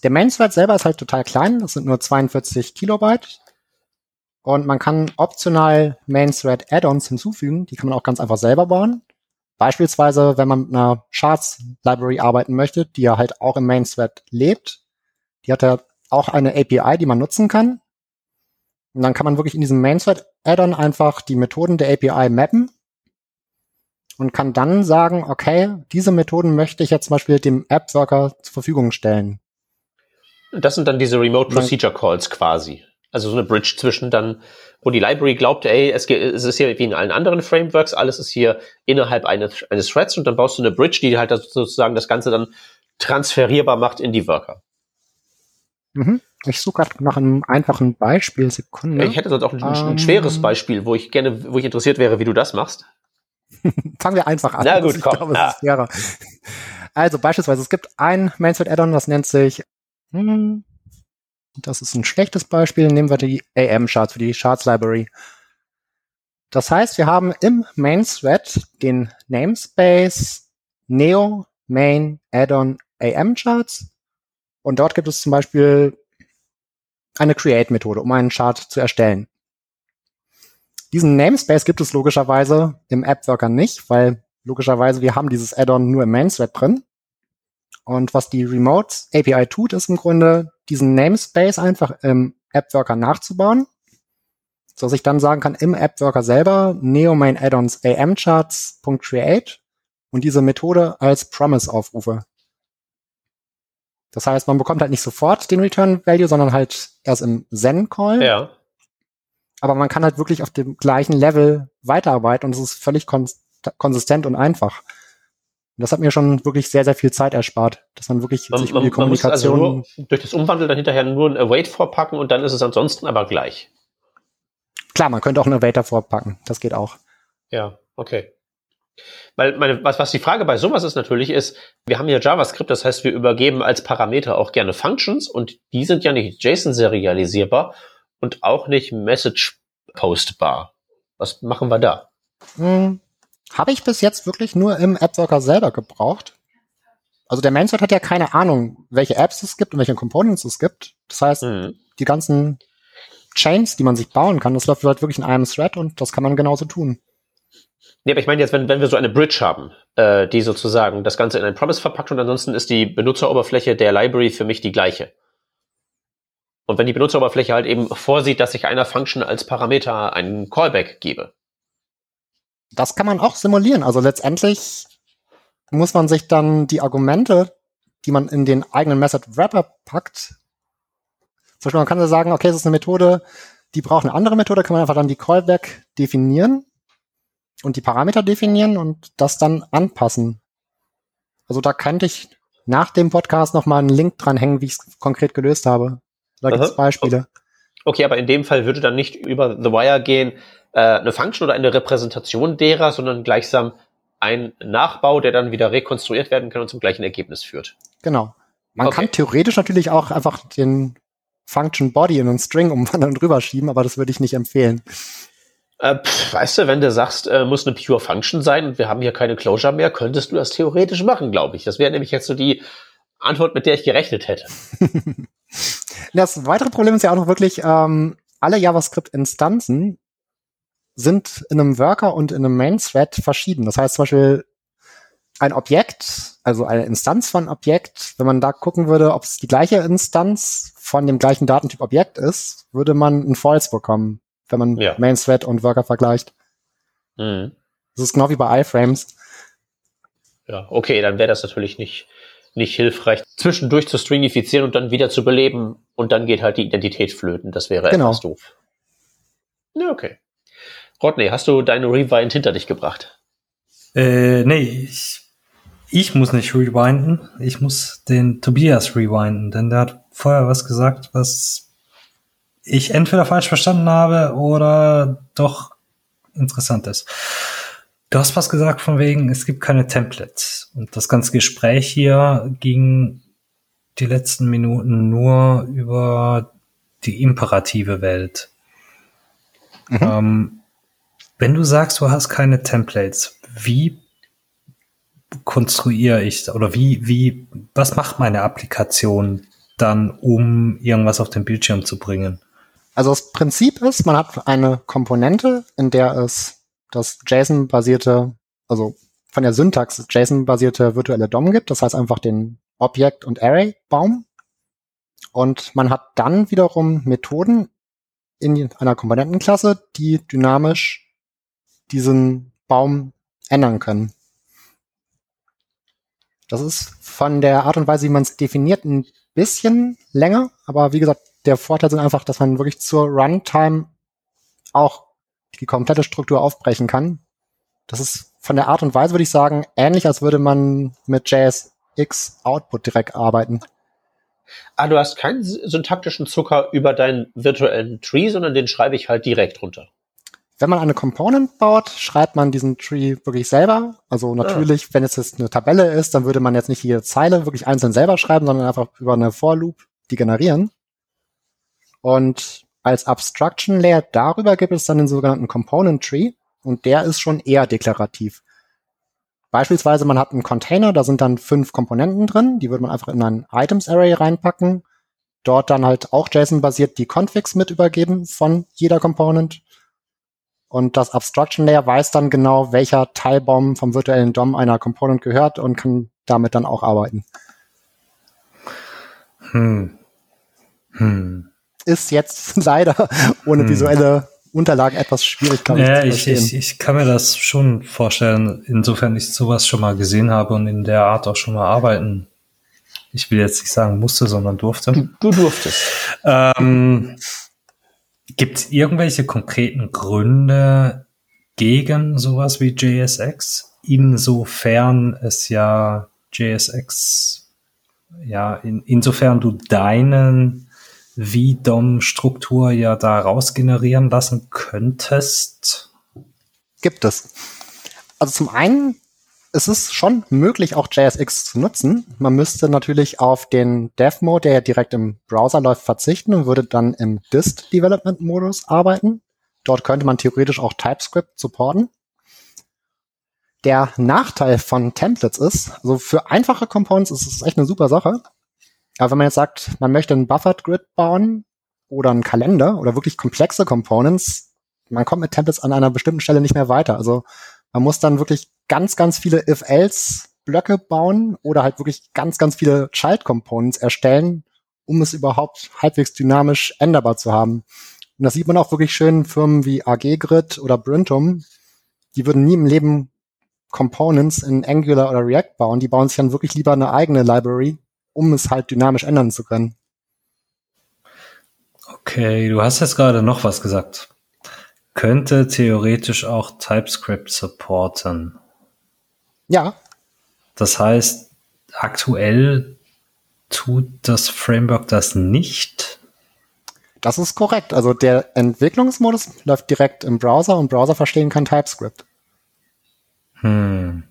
der Main-Thread selber ist halt total klein, das sind nur 42 Kilobyte. Und man kann optional Main-Thread Add-ons hinzufügen, die kann man auch ganz einfach selber bauen. Beispielsweise, wenn man mit einer Charts Library arbeiten möchte, die ja halt auch im Main-Thread lebt, die hat ja auch eine API, die man nutzen kann. Und dann kann man wirklich in diesem Main-Thread-Add-on einfach die Methoden der API mappen und kann dann sagen, okay, diese Methoden möchte ich jetzt zum Beispiel dem App-Worker zur Verfügung stellen. Das sind dann diese Remote Procedure Calls quasi. Also so eine Bridge zwischen dann, wo die Library glaubt, ey, es, ist hier wie in allen anderen Frameworks, alles ist hier innerhalb eines, eines Threads und dann baust du eine Bridge, die halt sozusagen das Ganze dann transferierbar macht in die Worker. Mhm. Ich suche gerade nach einem einfachen Beispiel. Sekunde. Ich hätte sonst auch ein, um, ein, schweres ähm. Beispiel, wo ich gerne, wo ich interessiert wäre, wie du das machst. [LAUGHS] Fangen wir einfach an. Na gut, komm. Glaube, ah. Also beispielsweise, es gibt ein Mainthread Addon, das nennt sich, hm, das ist ein schlechtes Beispiel, nehmen wir die AM-Charts für die Charts Library. Das heißt, wir haben im Main Thread den Namespace Neo Main Addon AM Charts und dort gibt es zum Beispiel eine Create-Methode, um einen Chart zu erstellen. Diesen Namespace gibt es logischerweise im App-Worker nicht, weil logischerweise wir haben dieses Add-on nur im Main-Thread drin. Und was die Remote API tut, ist im Grunde, diesen Namespace einfach im App-Worker nachzubauen, so dass ich dann sagen kann, im App-Worker selber neo main addons amcharts.create und diese Methode als Promise aufrufe. Das heißt, man bekommt halt nicht sofort den Return Value, sondern halt erst im Zen-Call. Ja. Aber man kann halt wirklich auf dem gleichen Level weiterarbeiten und es ist völlig kons konsistent und einfach. Und das hat mir schon wirklich sehr, sehr viel Zeit erspart, dass man wirklich man, sich um die Kommunikation. Man also durch das Umwandeln dann hinterher nur ein Await vorpacken und dann ist es ansonsten aber gleich. Klar, man könnte auch ein Await davor packen. Das geht auch. Ja, okay. Weil meine, was, was die Frage bei sowas ist natürlich ist, wir haben hier JavaScript, das heißt, wir übergeben als Parameter auch gerne Functions und die sind ja nicht JSON-serialisierbar und auch nicht Message-postbar. Was machen wir da? Hm, Habe ich bis jetzt wirklich nur im AppWorker selber gebraucht. Also der Mainthread hat ja keine Ahnung, welche Apps es gibt und welche Components es gibt. Das heißt, mhm. die ganzen Chains, die man sich bauen kann, das läuft halt wirklich in einem Thread und das kann man genauso tun. Nee, aber ich meine jetzt, wenn, wenn wir so eine Bridge haben, äh, die sozusagen das Ganze in ein Promise verpackt und ansonsten ist die Benutzeroberfläche der Library für mich die gleiche. Und wenn die Benutzeroberfläche halt eben vorsieht, dass ich einer Function als Parameter einen Callback gebe. Das kann man auch simulieren. Also letztendlich muss man sich dann die Argumente, die man in den eigenen Method Wrapper packt, zum Beispiel man kann sagen, okay, das ist eine Methode, die braucht eine andere Methode, kann man einfach dann die Callback definieren und die Parameter definieren und das dann anpassen. Also da könnte ich nach dem Podcast noch mal einen Link dranhängen, wie ich es konkret gelöst habe. Da gibt es Beispiele. Okay, aber in dem Fall würde dann nicht über The Wire gehen, äh, eine Function oder eine Repräsentation derer, sondern gleichsam ein Nachbau, der dann wieder rekonstruiert werden kann und zum gleichen Ergebnis führt. Genau. Man okay. kann theoretisch natürlich auch einfach den Function Body in einen String umwandeln und rüberschieben, aber das würde ich nicht empfehlen. Äh, pff, weißt du, wenn du sagst, äh, muss eine Pure Function sein und wir haben hier keine Closure mehr, könntest du das theoretisch machen, glaube ich. Das wäre nämlich jetzt so die Antwort, mit der ich gerechnet hätte. [LAUGHS] Das weitere Problem ist ja auch noch wirklich, ähm, alle JavaScript-Instanzen sind in einem Worker und in einem Main-Thread verschieden. Das heißt zum Beispiel ein Objekt, also eine Instanz von Objekt, wenn man da gucken würde, ob es die gleiche Instanz von dem gleichen Datentyp Objekt ist, würde man ein False bekommen, wenn man ja. Main-Thread und Worker vergleicht. Mhm. Das ist genau wie bei iFrames. Ja, okay, dann wäre das natürlich nicht, nicht hilfreich, zwischendurch zu stringifizieren und dann wieder zu beleben und dann geht halt die Identität flöten. Das wäre genau. etwas doof. Ja, okay. Rodney, hast du deine Rewind hinter dich gebracht? Äh, nee, ich, ich muss nicht rewinden. Ich muss den Tobias rewinden, denn der hat vorher was gesagt, was ich entweder falsch verstanden habe oder doch interessant ist. Du hast was gesagt von wegen, es gibt keine Templates. Und das ganze Gespräch hier ging die letzten Minuten nur über die imperative Welt. Mhm. Ähm, wenn du sagst, du hast keine Templates, wie konstruiere ich oder wie, wie, was macht meine Applikation dann, um irgendwas auf den Bildschirm zu bringen? Also das Prinzip ist, man hat eine Komponente, in der es das JSON-basierte, also von der Syntax JSON-basierte virtuelle DOM gibt. Das heißt einfach den Objekt- und Array-Baum. Und man hat dann wiederum Methoden in einer Komponentenklasse, die dynamisch diesen Baum ändern können. Das ist von der Art und Weise, wie man es definiert, ein bisschen länger. Aber wie gesagt, der Vorteil sind einfach, dass man wirklich zur Runtime auch die komplette Struktur aufbrechen kann. Das ist von der Art und Weise, würde ich sagen, ähnlich, als würde man mit JSX Output direkt arbeiten. Ah, du hast keinen syntaktischen Zucker über deinen virtuellen Tree, sondern den schreibe ich halt direkt runter. Wenn man eine Component baut, schreibt man diesen Tree wirklich selber. Also natürlich, ah. wenn es jetzt eine Tabelle ist, dann würde man jetzt nicht jede Zeile wirklich einzeln selber schreiben, sondern einfach über eine For Loop die generieren. Und als Abstraction Layer darüber gibt es dann den sogenannten Component Tree und der ist schon eher deklarativ. Beispielsweise man hat einen Container, da sind dann fünf Komponenten drin, die würde man einfach in ein Items Array reinpacken, dort dann halt auch JSON-basiert die Configs mit übergeben von jeder Component und das Abstraction Layer weiß dann genau, welcher Teilbaum vom virtuellen DOM einer Component gehört und kann damit dann auch arbeiten. Hm. Hm ist jetzt [LAUGHS] leider ohne hm. visuelle Unterlagen etwas schwierig, glaube ja, ich, ich, ich kann mir das schon vorstellen, insofern ich sowas schon mal gesehen habe und in der Art auch schon mal arbeiten. Ich will jetzt nicht sagen musste, sondern durfte. Du, du durftest. Ähm, Gibt es irgendwelche konkreten Gründe gegen sowas wie JSX? Insofern es ja JSX, ja, in, insofern du deinen wie DOM-Struktur ja daraus generieren lassen könntest? Gibt es. Also zum einen es ist schon möglich, auch JSX zu nutzen. Man müsste natürlich auf den Dev-Mode, der ja direkt im Browser läuft, verzichten und würde dann im Dist-Development-Modus arbeiten. Dort könnte man theoretisch auch TypeScript supporten. Der Nachteil von Templates ist, also für einfache Components ist es echt eine super Sache. Aber wenn man jetzt sagt, man möchte einen Buffered Grid bauen oder einen Kalender oder wirklich komplexe Components, man kommt mit Templates an einer bestimmten Stelle nicht mehr weiter. Also man muss dann wirklich ganz, ganz viele If-Else-Blöcke bauen oder halt wirklich ganz, ganz viele Child-Components erstellen, um es überhaupt halbwegs dynamisch änderbar zu haben. Und das sieht man auch wirklich schön in Firmen wie AG-Grid oder Brintum. Die würden nie im Leben Components in Angular oder React bauen. Die bauen sich dann wirklich lieber eine eigene Library, um es halt dynamisch ändern zu können. Okay, du hast jetzt gerade noch was gesagt. Könnte theoretisch auch TypeScript supporten. Ja. Das heißt, aktuell tut das Framework das nicht. Das ist korrekt. Also der Entwicklungsmodus läuft direkt im Browser und Browser verstehen kann TypeScript. Hm.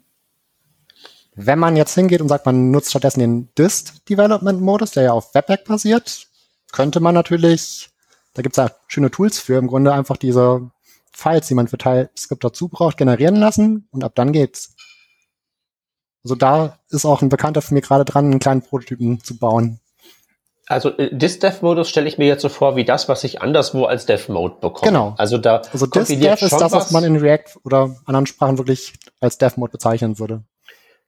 Wenn man jetzt hingeht und sagt, man nutzt stattdessen den Dist-Development-Modus, der ja auf Webpack basiert, könnte man natürlich, da gibt es ja schöne Tools für, im Grunde einfach diese Files, die man für TypeScript dazu braucht, generieren lassen und ab dann geht's. Also da ist auch ein Bekannter von mir gerade dran, einen kleinen Prototypen zu bauen. Also äh, Dis-Dev-Modus stelle ich mir jetzt so vor, wie das, was ich anderswo als Dev-Mode bekomme. Genau. Also da Also Dis-Dev ist das, was man in React oder anderen Sprachen wirklich als Dev-Mode bezeichnen würde.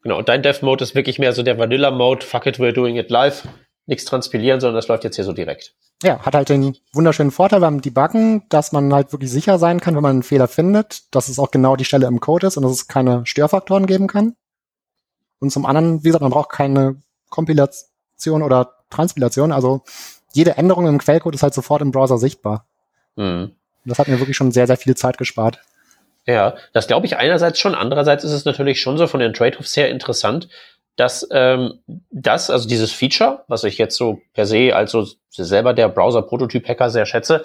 Genau, und dein Dev-Mode ist wirklich mehr so der Vanilla-Mode, fuck it, we're doing it live, nichts transpilieren, sondern das läuft jetzt hier so direkt. Ja, hat halt den wunderschönen Vorteil beim Debuggen, dass man halt wirklich sicher sein kann, wenn man einen Fehler findet, dass es auch genau die Stelle im Code ist und dass es keine Störfaktoren geben kann. Und zum anderen, wie gesagt, man braucht keine Kompilation oder Transpilation, also jede Änderung im Quellcode ist halt sofort im Browser sichtbar. Mhm. Das hat mir wirklich schon sehr, sehr viel Zeit gespart. Ja, das glaube ich einerseits schon. Andererseits ist es natürlich schon so von den Trade-offs her interessant, dass ähm, das, also dieses Feature, was ich jetzt so per se als so selber der Browser-Prototyp-Hacker sehr schätze,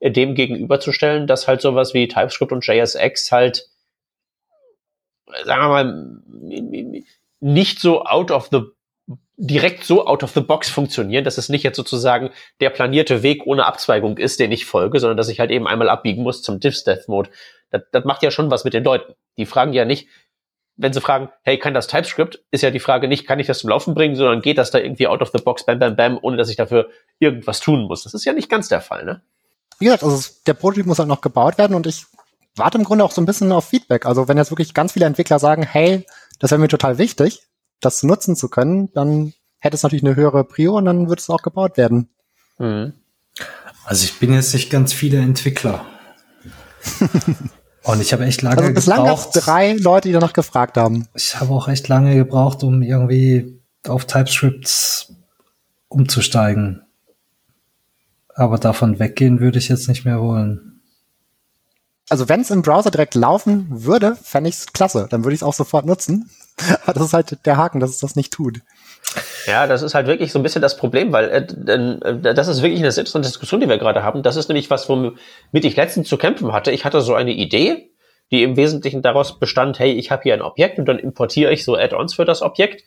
äh, dem gegenüberzustellen, dass halt sowas wie TypeScript und JSX halt, sagen wir mal, nicht so out of the direkt so out of the box funktionieren, dass es nicht jetzt sozusagen der planierte Weg ohne Abzweigung ist, den ich folge, sondern dass ich halt eben einmal abbiegen muss zum Diff-Death-Mode. Das, das macht ja schon was mit den Leuten. Die fragen ja nicht, wenn sie fragen, hey, kann das TypeScript, ist ja die Frage nicht, kann ich das zum Laufen bringen, sondern geht das da irgendwie out of the box, bam, bam, bam, ohne dass ich dafür irgendwas tun muss. Das ist ja nicht ganz der Fall, ne? Wie gesagt, also der Prototyp muss halt noch gebaut werden und ich warte im Grunde auch so ein bisschen auf Feedback. Also wenn jetzt wirklich ganz viele Entwickler sagen, hey, das wäre mir total wichtig, das nutzen zu können, dann hätte es natürlich eine höhere Prio und dann wird es auch gebaut werden. Mhm. Also ich bin jetzt nicht ganz viele Entwickler. [LAUGHS] und ich habe echt lange also bislang gebraucht. drei Leute, die danach gefragt haben. Ich habe auch echt lange gebraucht, um irgendwie auf TypeScript umzusteigen. Aber davon weggehen würde ich jetzt nicht mehr wollen. Also wenn es im Browser direkt laufen würde, fände ich es klasse. Dann würde ich es auch sofort nutzen. [LAUGHS] Aber das ist halt der Haken, dass es das nicht tut. Ja, das ist halt wirklich so ein bisschen das Problem, weil äh, äh, das ist wirklich eine interessante Diskussion, die wir gerade haben. Das ist nämlich was, womit ich letztens zu kämpfen hatte. Ich hatte so eine Idee, die im Wesentlichen daraus bestand, hey, ich habe hier ein Objekt und dann importiere ich so Add-ons für das Objekt.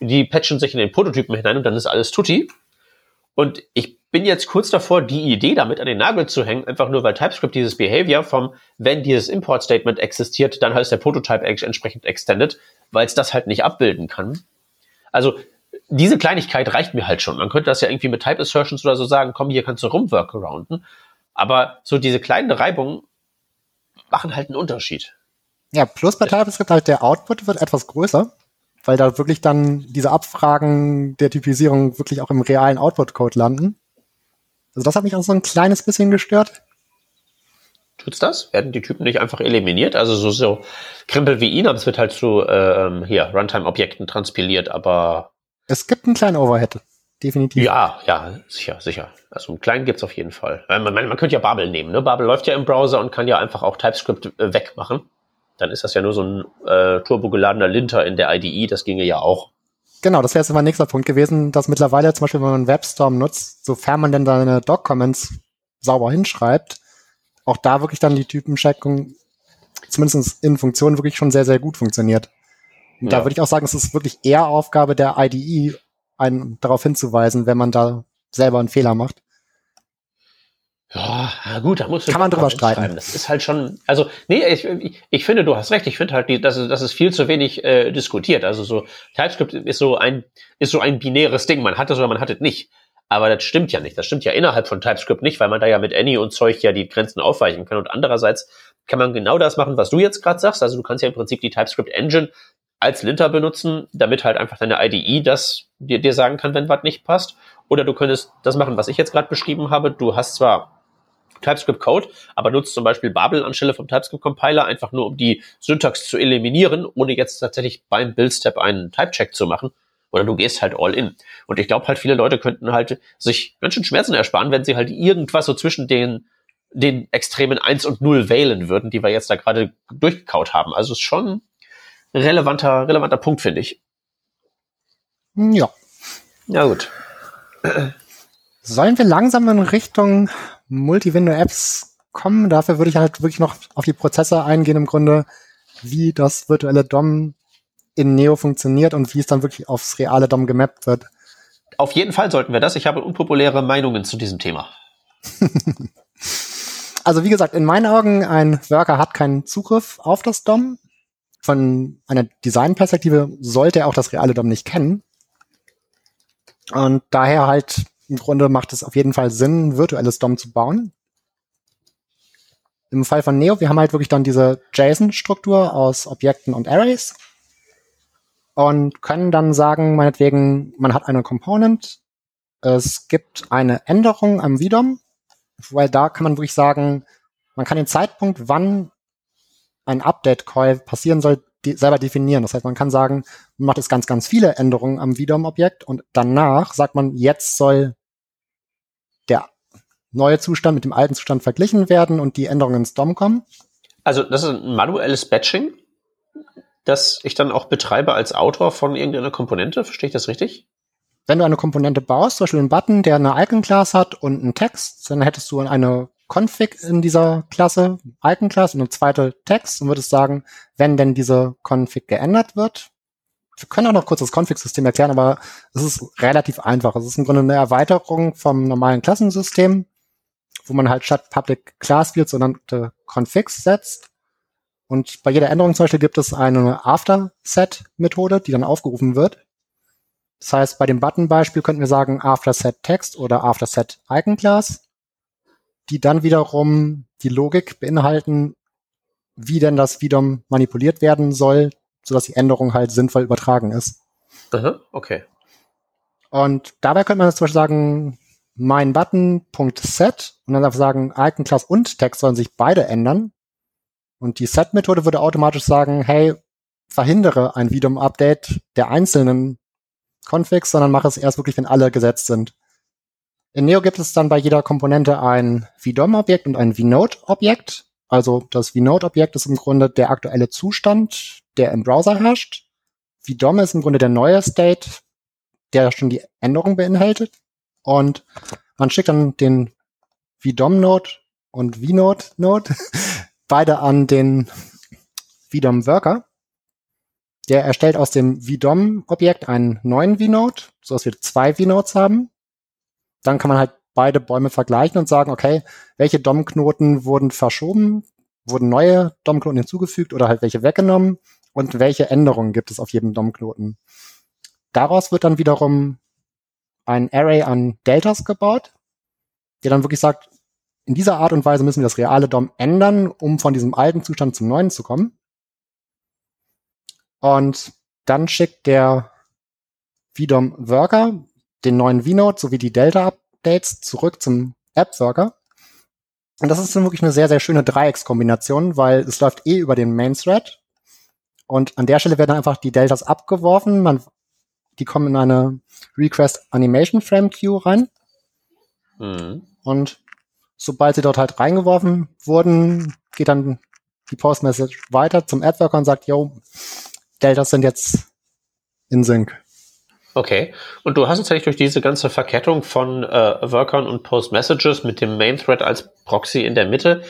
Die patchen sich in den Prototypen hinein und dann ist alles tutti. Und ich bin jetzt kurz davor, die Idee damit an den Nagel zu hängen, einfach nur weil TypeScript dieses Behavior vom, wenn dieses Import-Statement existiert, dann heißt der Prototype entsprechend extended, weil es das halt nicht abbilden kann. Also diese Kleinigkeit reicht mir halt schon. Man könnte das ja irgendwie mit Type Assertions oder so sagen, komm, hier kannst du rumworkarounden. Aber so diese kleinen Reibungen machen halt einen Unterschied. Ja, plus bei TypeScript halt der Output wird etwas größer, weil da wirklich dann diese Abfragen der Typisierung wirklich auch im realen Output-Code landen. Also das hat mich auch so ein kleines bisschen gestört. Tut's das? Werden die Typen nicht einfach eliminiert? Also so, so Krimpel wie ihn, aber es wird halt zu äh, hier Runtime-Objekten transpiliert, aber es gibt einen kleinen Overhead, definitiv. Ja, ja, sicher, sicher. Also einen kleinen gibt's auf jeden Fall. Man, man, man könnte ja Babel nehmen, ne? Babel läuft ja im Browser und kann ja einfach auch TypeScript äh, wegmachen. Dann ist das ja nur so ein äh, turbogeladener Linter in der IDE, das ginge ja auch. Genau, das wäre jetzt mein nächster Punkt gewesen, dass mittlerweile zum Beispiel, wenn man WebStorm nutzt, sofern man denn seine Doc-Comments sauber hinschreibt, auch da wirklich dann die Typencheckung zumindest in Funktionen wirklich schon sehr, sehr gut funktioniert. Ja. Da würde ich auch sagen, es ist wirklich eher Aufgabe der IDE, einen darauf hinzuweisen, wenn man da selber einen Fehler macht. Ja, gut, da muss Kann man drüber streiten. Das ist halt schon, also, nee, ich, ich, ich finde, du hast recht. Ich finde halt, dass, dass es viel zu wenig äh, diskutiert. Also so, TypeScript ist so ein, ist so ein binäres Ding. Man hat es oder man hat es nicht. Aber das stimmt ja nicht. Das stimmt ja innerhalb von TypeScript nicht, weil man da ja mit Any und Zeug ja die Grenzen aufweichen kann. Und andererseits kann man genau das machen, was du jetzt gerade sagst. Also du kannst ja im Prinzip die TypeScript Engine als Linter benutzen, damit halt einfach deine IDE das dir, dir sagen kann, wenn was nicht passt. Oder du könntest das machen, was ich jetzt gerade beschrieben habe. Du hast zwar TypeScript Code, aber nutzt zum Beispiel Babel anstelle vom TypeScript Compiler einfach nur, um die Syntax zu eliminieren, ohne jetzt tatsächlich beim Build-Step einen Type-Check zu machen. Oder du gehst halt all in. Und ich glaube halt, viele Leute könnten halt sich ganz schön Schmerzen ersparen, wenn sie halt irgendwas so zwischen den, den Extremen 1 und 0 wählen würden, die wir jetzt da gerade durchgekaut haben. Also es ist schon relevanter, relevanter Punkt, finde ich. Ja. Ja, gut. Sollen wir langsam in Richtung Multi-Window-Apps kommen? Dafür würde ich halt wirklich noch auf die Prozesse eingehen im Grunde, wie das virtuelle DOM in Neo funktioniert und wie es dann wirklich aufs reale DOM gemappt wird. Auf jeden Fall sollten wir das. Ich habe unpopuläre Meinungen zu diesem Thema. [LAUGHS] also wie gesagt, in meinen Augen, ein Worker hat keinen Zugriff auf das DOM. Von einer Designperspektive sollte er auch das reale DOM nicht kennen. Und daher halt im Grunde macht es auf jeden Fall Sinn, ein virtuelles DOM zu bauen. Im Fall von Neo, wir haben halt wirklich dann diese JSON-Struktur aus Objekten und Arrays und können dann sagen, meinetwegen, man hat eine Component, es gibt eine Änderung am VDOM, weil da kann man wirklich sagen, man kann den Zeitpunkt, wann ein Update-Call passieren soll, die, selber definieren. Das heißt, man kann sagen, man macht jetzt ganz, ganz viele Änderungen am VDOM-Objekt und danach sagt man, jetzt soll der neue Zustand mit dem alten Zustand verglichen werden und die Änderungen ins DOM kommen. Also das ist ein manuelles Batching, das ich dann auch betreibe als Autor von irgendeiner Komponente. Verstehe ich das richtig? Wenn du eine Komponente baust, zum Beispiel einen Button, der eine Icon-Class hat und einen Text, dann hättest du eine Config in dieser Klasse, Icon-Class und eine zweite Text und würdest sagen, wenn denn diese Config geändert wird. Wir können auch noch kurz das Config-System erklären, aber es ist relativ einfach. Es ist im Grunde eine Erweiterung vom normalen Klassensystem, wo man halt statt Public Class Fields sogenannte Configs setzt. Und bei jeder Änderung zum Beispiel gibt es eine After-Set-Methode, die dann aufgerufen wird. Das heißt, bei dem Button-Beispiel könnten wir sagen After-Set Text oder After-Set Icon-Class, die dann wiederum die Logik beinhalten, wie denn das VDOM manipuliert werden soll, sodass die Änderung halt sinnvoll übertragen ist. Aha, okay. Und dabei könnte man zum Beispiel sagen, mein Button.set und dann einfach sagen, Icon Class und Text sollen sich beide ändern. Und die Set-Methode würde automatisch sagen, hey, verhindere ein VDOM-Update der einzelnen Configs, sondern mache es erst wirklich, wenn alle gesetzt sind. In Neo gibt es dann bei jeder Komponente ein VDOM-Objekt und ein vNode-Objekt. Also das vNode-Objekt ist im Grunde der aktuelle Zustand, der im Browser herrscht. VDOM ist im Grunde der neue State, der schon die Änderung beinhaltet. Und man schickt dann den VDOM-Node und vNode-Node [LAUGHS] beide an den VDOM-Worker. Der erstellt aus dem VDOM-Objekt einen neuen vNode, so dass wir zwei vNodes haben. Dann kann man halt beide Bäume vergleichen und sagen, okay, welche DOM-Knoten wurden verschoben, wurden neue DOM-Knoten hinzugefügt oder halt welche weggenommen und welche Änderungen gibt es auf jedem DOM-Knoten. Daraus wird dann wiederum ein Array an Deltas gebaut, der dann wirklich sagt, in dieser Art und Weise müssen wir das reale DOM ändern, um von diesem alten Zustand zum neuen zu kommen. Und dann schickt der VDOM Worker den neuen vNode sowie die Delta-Updates zurück zum App-Worker. Und das ist dann wirklich eine sehr, sehr schöne Dreieckskombination, weil es läuft eh über den Main-Thread. Und an der Stelle werden einfach die Deltas abgeworfen. Man die kommen in eine Request Animation Frame Queue rein. Mhm. Und sobald sie dort halt reingeworfen wurden, geht dann die Post Message weiter zum Adworker und sagt, yo, Deltas sind jetzt in Sync. Okay. Und du hast jetzt eigentlich durch diese ganze Verkettung von äh, Workern und Post Messages mit dem Main Thread als Proxy in der Mitte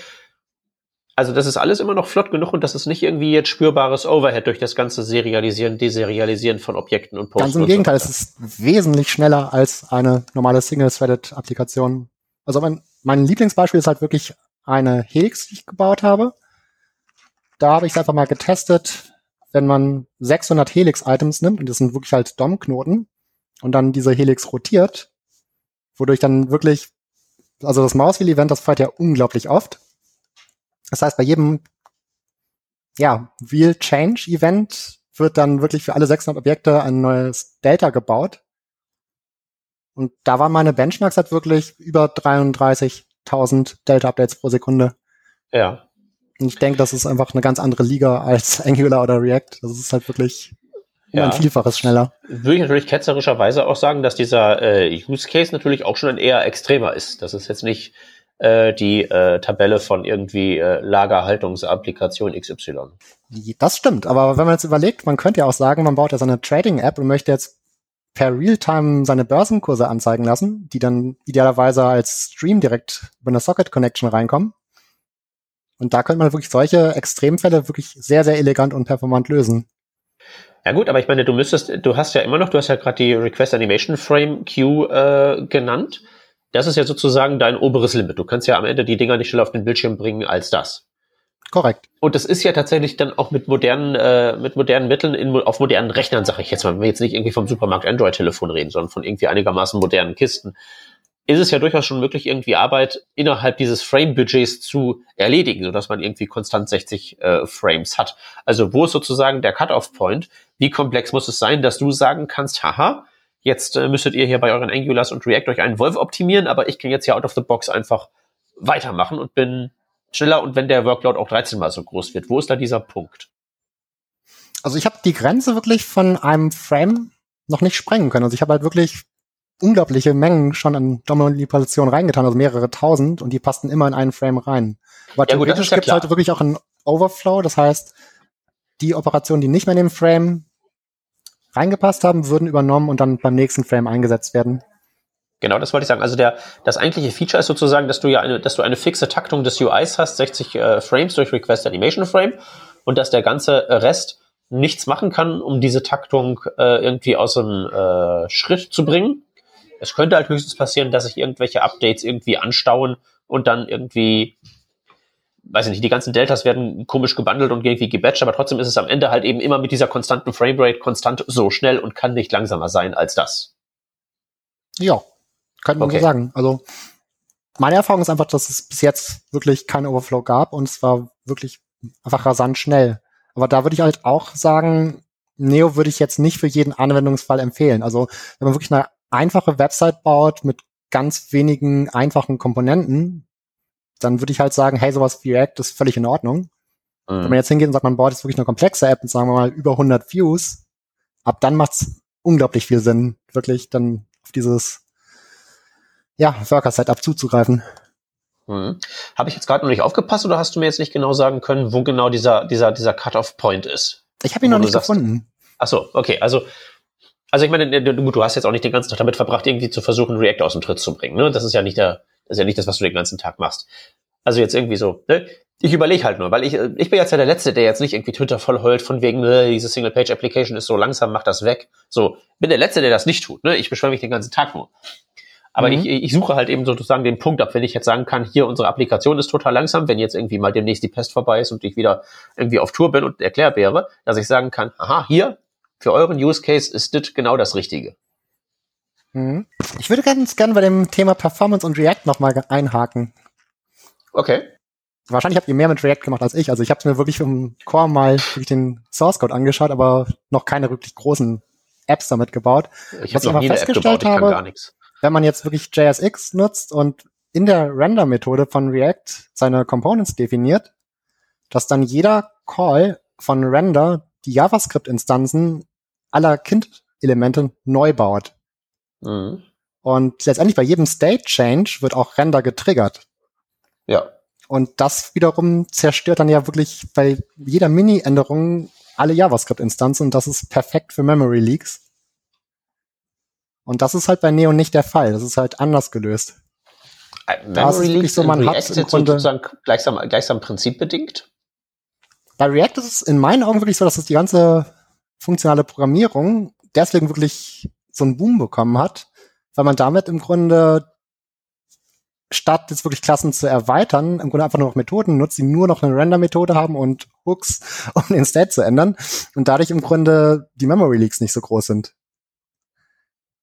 also das ist alles immer noch flott genug und das ist nicht irgendwie jetzt spürbares Overhead durch das ganze Serialisieren, Deserialisieren von Objekten und Posts. Ganz im Gegenteil, so es ist wesentlich schneller als eine normale Single-Threaded-Applikation. Also mein, mein Lieblingsbeispiel ist halt wirklich eine Helix, die ich gebaut habe. Da habe ich es einfach mal getestet, wenn man 600 Helix-Items nimmt und das sind wirklich halt DOM-Knoten und dann diese Helix rotiert, wodurch dann wirklich, also das Mauswheel-Event, das fährt ja unglaublich oft das heißt, bei jedem ja, Wheel Change Event wird dann wirklich für alle 600 Objekte ein neues Delta gebaut. Und da waren meine Benchmarks halt wirklich über 33.000 Delta Updates pro Sekunde. Ja. Und ich denke, das ist einfach eine ganz andere Liga als [LAUGHS] Angular oder React. Das ist halt wirklich ja. ein Vielfaches schneller. Würde ich natürlich ketzerischerweise auch sagen, dass dieser äh, Use Case natürlich auch schon ein eher extremer ist. Das ist jetzt nicht äh, die äh, Tabelle von irgendwie äh, Lagerhaltungsapplikation XY. Das stimmt, aber wenn man jetzt überlegt, man könnte ja auch sagen, man baut ja so eine Trading-App und möchte jetzt per Realtime seine Börsenkurse anzeigen lassen, die dann idealerweise als Stream direkt über eine Socket-Connection reinkommen. Und da könnte man wirklich solche Extremfälle wirklich sehr, sehr elegant und performant lösen. Ja gut, aber ich meine, du müsstest, du hast ja immer noch, du hast ja gerade die Request Animation Frame Queue äh, genannt das ist ja sozusagen dein oberes Limit. Du kannst ja am Ende die Dinger nicht schneller auf den Bildschirm bringen als das. Korrekt. Und das ist ja tatsächlich dann auch mit modernen, äh, mit modernen Mitteln in, auf modernen Rechnern, sage ich jetzt mal, wenn wir jetzt nicht irgendwie vom Supermarkt Android-Telefon reden, sondern von irgendwie einigermaßen modernen Kisten, ist es ja durchaus schon möglich, irgendwie Arbeit innerhalb dieses Frame-Budgets zu erledigen, sodass man irgendwie konstant 60 äh, Frames hat. Also wo ist sozusagen der Cut-off-Point? Wie komplex muss es sein, dass du sagen kannst, haha, jetzt äh, müsstet ihr hier bei euren Angulars und React euch einen Wolf optimieren, aber ich kann jetzt hier out of the box einfach weitermachen und bin schneller und wenn der Workload auch 13 mal so groß wird. Wo ist da dieser Punkt? Also ich habe die Grenze wirklich von einem Frame noch nicht sprengen können. Also ich habe halt wirklich unglaubliche Mengen schon an Dominant-Manipulation reingetan, also mehrere tausend, und die passten immer in einen Frame rein. Aber ja, theoretisch gibt es halt wirklich auch einen Overflow, das heißt, die Operationen, die nicht mehr in den Frame reingepasst haben, würden übernommen und dann beim nächsten Frame eingesetzt werden. Genau, das wollte ich sagen. Also der, das eigentliche Feature ist sozusagen, dass du ja eine, dass du eine fixe Taktung des UIs hast, 60 äh, Frames durch Request Animation Frame und dass der ganze Rest nichts machen kann, um diese Taktung äh, irgendwie aus dem äh, Schritt zu bringen. Es könnte halt höchstens passieren, dass sich irgendwelche Updates irgendwie anstauen und dann irgendwie, weiß ich nicht, die ganzen Deltas werden komisch gebundelt und irgendwie gebatcht, aber trotzdem ist es am Ende halt eben immer mit dieser konstanten Framerate konstant so schnell und kann nicht langsamer sein als das. Ja, kann man okay. so sagen. Also meine Erfahrung ist einfach, dass es bis jetzt wirklich keinen Overflow gab und es war wirklich einfach rasant schnell. Aber da würde ich halt auch sagen, Neo würde ich jetzt nicht für jeden Anwendungsfall empfehlen. Also wenn man wirklich eine einfache Website baut mit ganz wenigen einfachen Komponenten, dann würde ich halt sagen, hey, sowas wie React ist völlig in Ordnung. Mhm. Wenn man jetzt hingeht und sagt, man baut jetzt wirklich eine komplexe App mit, sagen wir mal, über 100 Views, ab dann macht's unglaublich viel Sinn, wirklich dann auf dieses ja, Worker-Setup zuzugreifen. Mhm. Habe ich jetzt gerade noch nicht aufgepasst oder hast du mir jetzt nicht genau sagen können, wo genau dieser, dieser, dieser Cut-off-Point ist? Ich habe ihn noch nicht sagst, gefunden. Ach so, okay. Also, also ich meine, du, du hast jetzt auch nicht den ganzen Tag damit verbracht, irgendwie zu versuchen, React aus dem Tritt zu bringen. Ne? Das ist ja nicht der, das ist ja nicht das, was du den ganzen Tag machst. Also jetzt irgendwie so, ne? Ich überlege halt nur, weil ich, ich bin jetzt ja der Letzte, der jetzt nicht irgendwie Twitter voll heult, von wegen, ne, diese Single-Page-Application ist so langsam, mach das weg. So, bin der Letzte, der das nicht tut. Ne? Ich beschwöre mich den ganzen Tag nur. Aber mhm. ich, ich suche halt eben sozusagen den Punkt ab, wenn ich jetzt sagen kann, hier unsere Applikation ist total langsam, wenn jetzt irgendwie mal demnächst die Pest vorbei ist und ich wieder irgendwie auf Tour bin und erklärbare, dass ich sagen kann, aha, hier, für euren Use Case ist das genau das Richtige. Mhm. Ich würde ganz gerne bei dem Thema Performance und React nochmal einhaken. Okay. Wahrscheinlich habt ihr mehr mit React gemacht als ich. Also ich habe mir wirklich im Core mal wirklich den Source Code angeschaut, aber noch keine wirklich großen Apps damit gebaut. Ich habe gebaut, ich kann gar nichts wenn man jetzt wirklich JSX nutzt und in der Render-Methode von React seine Components definiert, dass dann jeder Call von Render die JavaScript-Instanzen aller Kind-Elemente neu baut. Mhm. Und letztendlich bei jedem State-Change wird auch Render getriggert. Ja. Und das wiederum zerstört dann ja wirklich bei jeder Mini-Änderung alle JavaScript-Instanzen und das ist perfekt für Memory Leaks. Und das ist halt bei Neo nicht der Fall. Das ist halt anders gelöst. Äh, da ist es wirklich so, man hat im Grunde sozusagen gleichsam, gleichsam prinzipbedingt? Bei React ist es in meinen Augen wirklich so, dass es die ganze funktionale Programmierung deswegen wirklich so einen Boom bekommen hat, weil man damit im Grunde statt jetzt wirklich Klassen zu erweitern, im Grunde einfach nur noch Methoden nutzt, die nur noch eine Render-Methode haben und Hooks, [LAUGHS] um den State zu ändern und dadurch im Grunde die Memory Leaks nicht so groß sind.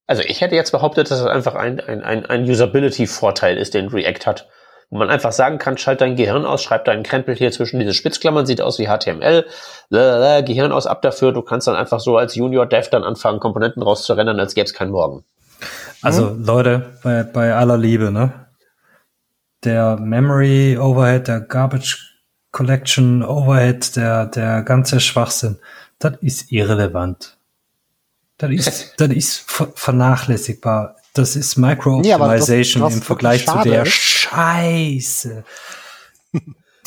Also ich hätte jetzt behauptet, dass es einfach ein, ein, ein, ein Usability-Vorteil ist, den React hat. Wo man einfach sagen kann, schalt dein Gehirn aus, schreib deinen Krempel hier zwischen diese Spitzklammern, sieht aus wie HTML, Lalalala, Gehirn aus, ab dafür, du kannst dann einfach so als Junior-Dev dann anfangen, Komponenten rauszurennen, als gäbe es keinen Morgen. Also hm? Leute, bei, bei aller Liebe, ne? Der Memory Overhead, der Garbage Collection Overhead, der, der ganze Schwachsinn, das ist irrelevant. Das ist, [LAUGHS] das ist vernachlässigbar. Das ist Micro-Optimization nee, im Vergleich zu der ist. Scheiße,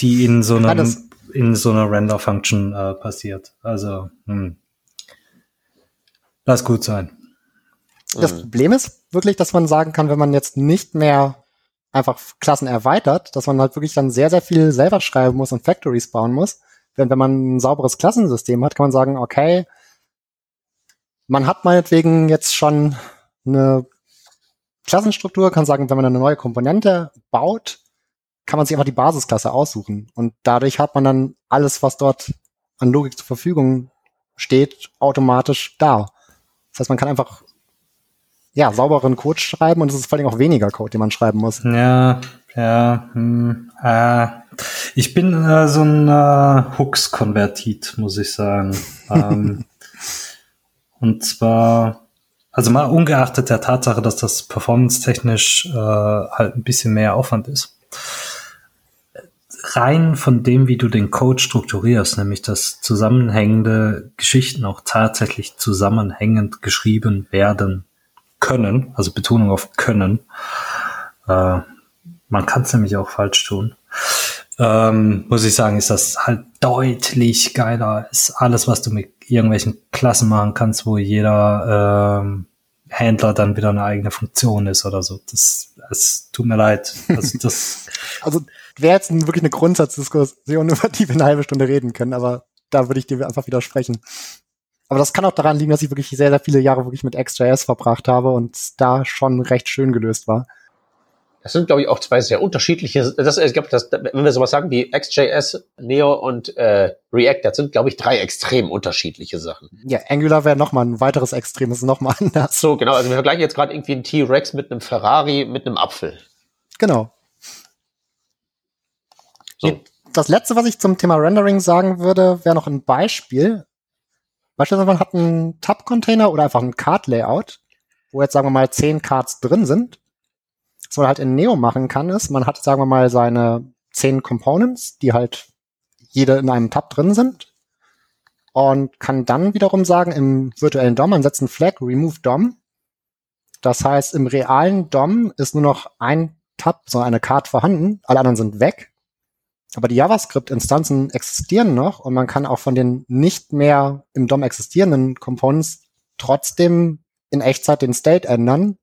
die in so [LAUGHS] einem, in so einer Render-Function äh, passiert. Also, hm. lass gut sein. Das Problem ist wirklich, dass man sagen kann, wenn man jetzt nicht mehr einfach Klassen erweitert, dass man halt wirklich dann sehr, sehr viel selber schreiben muss und Factories bauen muss. Wenn, wenn man ein sauberes Klassensystem hat, kann man sagen, okay, man hat meinetwegen jetzt schon eine Klassenstruktur, kann sagen, wenn man eine neue Komponente baut, kann man sich einfach die Basisklasse aussuchen. Und dadurch hat man dann alles, was dort an Logik zur Verfügung steht, automatisch da. Das heißt, man kann einfach ja, sauberen Code schreiben und es ist vor allem auch weniger Code, den man schreiben muss. Ja, ja, hm, äh, ich bin äh, so ein äh, Hooks-Konvertit, muss ich sagen. [LAUGHS] ähm, und zwar, also mal ungeachtet der Tatsache, dass das performance-technisch äh, halt ein bisschen mehr Aufwand ist. Rein von dem, wie du den Code strukturierst, nämlich dass zusammenhängende Geschichten auch tatsächlich zusammenhängend geschrieben werden können, also Betonung auf können. Äh, man kann es nämlich auch falsch tun. Ähm, muss ich sagen, ist das halt deutlich geiler als alles, was du mit irgendwelchen Klassen machen kannst, wo jeder ähm, Händler dann wieder eine eigene Funktion ist oder so. Das, es tut mir leid. Also [LAUGHS] das. also wäre jetzt wirklich eine Grundsatzdiskussion, [LAUGHS] über die wir eine halbe Stunde reden können, aber da würde ich dir einfach widersprechen. Aber das kann auch daran liegen, dass ich wirklich sehr, sehr viele Jahre wirklich mit XJS verbracht habe und da schon recht schön gelöst war. Das sind, glaube ich, auch zwei sehr unterschiedliche, das, ich glaube, das, wenn wir sowas sagen wie XJS, Neo und äh, React, das sind, glaube ich, drei extrem unterschiedliche Sachen. Ja, Angular wäre nochmal ein weiteres Extrem, ist nochmal [LAUGHS] anders. So, genau, also wir vergleichen jetzt gerade irgendwie einen T-Rex mit einem Ferrari, mit einem Apfel. Genau. So. Das letzte, was ich zum Thema Rendering sagen würde, wäre noch ein Beispiel. Beispielsweise man hat einen Tab-Container oder einfach ein Card-Layout, wo jetzt sagen wir mal zehn Cards drin sind. Was man halt in Neo machen kann, ist, man hat, sagen wir mal, seine zehn Components, die halt jede in einem Tab drin sind. Und kann dann wiederum sagen, im virtuellen DOM, man setzt einen Flag, remove DOM. Das heißt, im realen DOM ist nur noch ein Tab, so eine Card vorhanden, alle anderen sind weg. Aber die JavaScript-Instanzen existieren noch und man kann auch von den nicht mehr im DOM existierenden Components trotzdem in Echtzeit den State ändern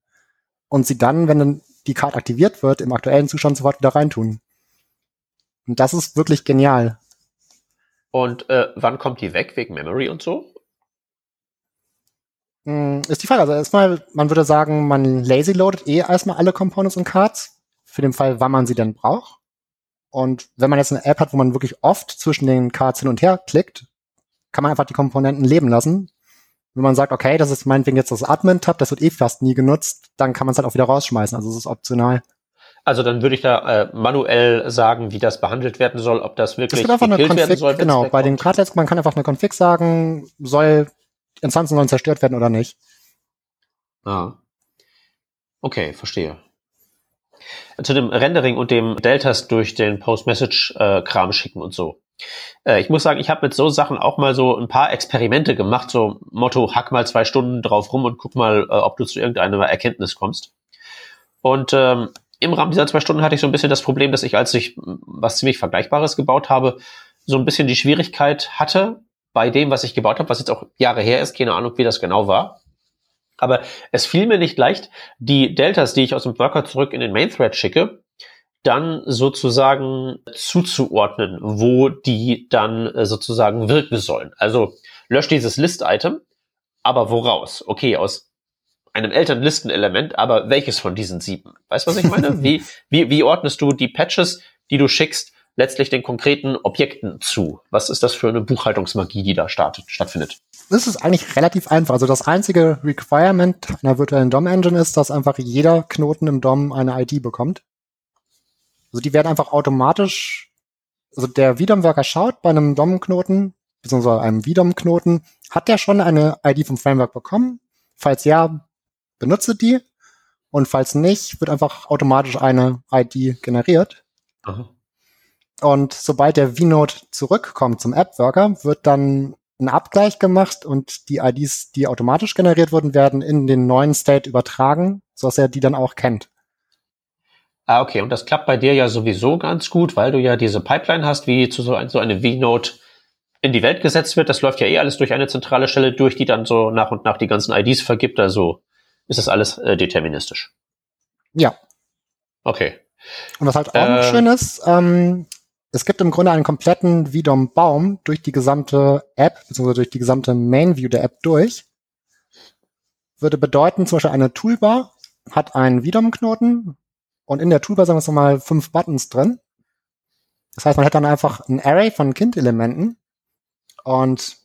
und sie dann, wenn die Card aktiviert wird, im aktuellen Zustand sofort wieder reintun. Und das ist wirklich genial. Und äh, wann kommt die weg, wegen Memory und so? Hm, ist die Frage. Also erstmal, man würde sagen, man lazy loadet eh erstmal alle Components und Cards, für den Fall, wann man sie denn braucht. Und wenn man jetzt eine App hat, wo man wirklich oft zwischen den Cards hin und her klickt, kann man einfach die Komponenten leben lassen. Wenn man sagt, okay, das ist meinetwegen jetzt das Admin-Tab, das wird eh fast nie genutzt, dann kann man es halt auch wieder rausschmeißen. Also es ist optional. Also dann würde ich da äh, manuell sagen, wie das behandelt werden soll, ob das wirklich das eine Config, werden soll. Genau, bei den Cardlets, man kann einfach eine Config sagen, soll Instanzen sollen zerstört werden oder nicht. Ah. Okay, verstehe zu dem Rendering und dem Deltas durch den Post-Message-Kram schicken und so. Äh, ich muss sagen, ich habe mit so Sachen auch mal so ein paar Experimente gemacht, so Motto, hack mal zwei Stunden drauf rum und guck mal, äh, ob du zu irgendeiner Erkenntnis kommst. Und ähm, im Rahmen dieser zwei Stunden hatte ich so ein bisschen das Problem, dass ich, als ich was ziemlich Vergleichbares gebaut habe, so ein bisschen die Schwierigkeit hatte bei dem, was ich gebaut habe, was jetzt auch Jahre her ist, keine Ahnung, wie das genau war. Aber es fiel mir nicht leicht, die Deltas, die ich aus dem Worker zurück in den Main Thread schicke, dann sozusagen zuzuordnen, wo die dann äh, sozusagen wirken sollen. Also löscht dieses List-Item, aber woraus? Okay, aus einem Elternlistenelement, aber welches von diesen sieben? Weißt du, was ich meine? [LAUGHS] wie, wie, wie ordnest du die Patches, die du schickst, letztlich den konkreten Objekten zu? Was ist das für eine Buchhaltungsmagie, die da startet, stattfindet? Das ist eigentlich relativ einfach. Also das einzige Requirement einer virtuellen DOM-Engine ist, dass einfach jeder Knoten im DOM eine ID bekommt. Also die werden einfach automatisch, also der VDOM-Worker schaut bei einem DOM-Knoten, beziehungsweise einem VDOM-Knoten, hat der schon eine ID vom Framework bekommen? Falls ja, benutze die. Und falls nicht, wird einfach automatisch eine ID generiert. Aha. Und sobald der V-Node zurückkommt zum App-Worker, wird dann ein Abgleich gemacht und die IDs, die automatisch generiert wurden, werden in den neuen State übertragen, sodass er die dann auch kennt. Ah, okay. Und das klappt bei dir ja sowieso ganz gut, weil du ja diese Pipeline hast, wie zu so, ein, so eine V-Node in die Welt gesetzt wird. Das läuft ja eh alles durch eine zentrale Stelle durch, die dann so nach und nach die ganzen IDs vergibt. Also ist das alles äh, deterministisch. Ja. Okay. Und was halt auch äh, noch schön ist, ähm, es gibt im Grunde einen kompletten VDOM-Baum durch die gesamte App, beziehungsweise durch die gesamte Main-View der App durch. Würde bedeuten, zum Beispiel eine Toolbar hat einen VDOM-Knoten und in der Toolbar sagen wir mal fünf Buttons drin. Das heißt, man hat dann einfach ein Array von Kind-Elementen und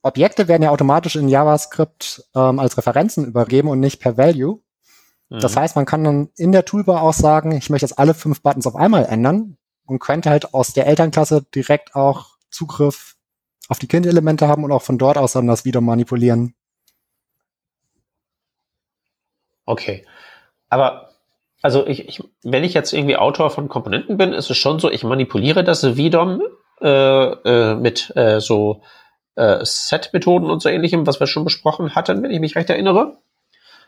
Objekte werden ja automatisch in JavaScript ähm, als Referenzen übergeben und nicht per Value. Das Mhm. heißt, man kann dann in der Toolbar auch sagen, ich möchte jetzt alle fünf Buttons auf einmal ändern und könnte halt aus der Elternklasse direkt auch Zugriff auf die Kindelemente haben und auch von dort aus dann das wieder manipulieren. Okay. Aber, also ich, ich, wenn ich jetzt irgendwie Autor von Komponenten bin, ist es schon so, ich manipuliere das VDOM äh, äh, mit äh, so äh, Set-Methoden und so ähnlichem, was wir schon besprochen hatten, wenn ich mich recht erinnere.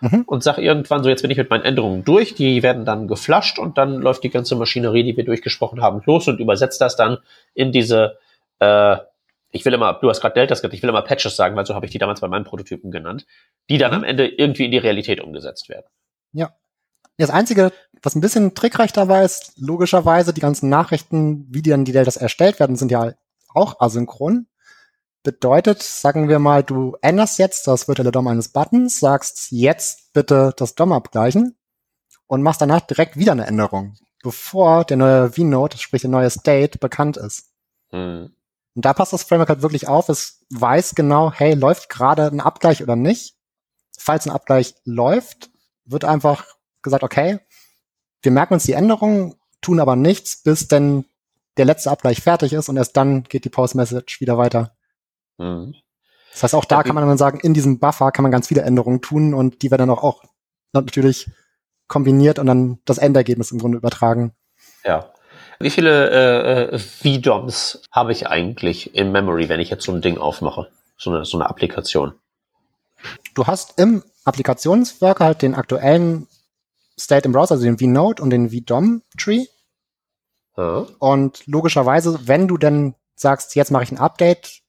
Mhm. Und sag irgendwann so, jetzt bin ich mit meinen Änderungen durch, die werden dann geflasht und dann läuft die ganze Maschinerie, die wir durchgesprochen haben, los und übersetzt das dann in diese, äh, ich will immer, du hast gerade Deltas gesagt, ich will immer Patches sagen, weil so habe ich die damals bei meinen Prototypen genannt, die dann Mhm. am Ende irgendwie in die Realität umgesetzt werden. Das Einzige, was ein bisschen trickreich dabei ist, logischerweise, die ganzen Nachrichten, wie die dann die Deltas erstellt werden, sind ja auch asynchron. Bedeutet, sagen wir mal, du änderst jetzt das virtuelle DOM eines Buttons, sagst jetzt bitte das DOM abgleichen und machst danach direkt wieder eine Änderung, bevor der neue V-Node, sprich der neue State, bekannt ist. Hm. Und da passt das Framework halt wirklich auf. Es weiß genau, hey, läuft gerade ein Abgleich oder nicht. Falls ein Abgleich läuft, wird einfach gesagt, okay, wir merken uns die Änderungen, tun aber nichts, bis denn der letzte Abgleich fertig ist und erst dann geht die Post-Message wieder weiter. Hm. Das heißt, auch da kann man dann sagen, in diesem Buffer kann man ganz viele Änderungen tun und die werden dann auch, auch natürlich kombiniert und dann das Endergebnis im Grunde übertragen. Ja. Wie viele äh, äh, VDOMs habe ich eigentlich in Memory, wenn ich jetzt so ein Ding aufmache? So eine, so eine Applikation. Du hast im Applikationsworker halt den aktuellen State im Browser, also den vNode und den vDOM-Tree. Ja. Und logischerweise, wenn du dann sagst, jetzt mache ich ein Update,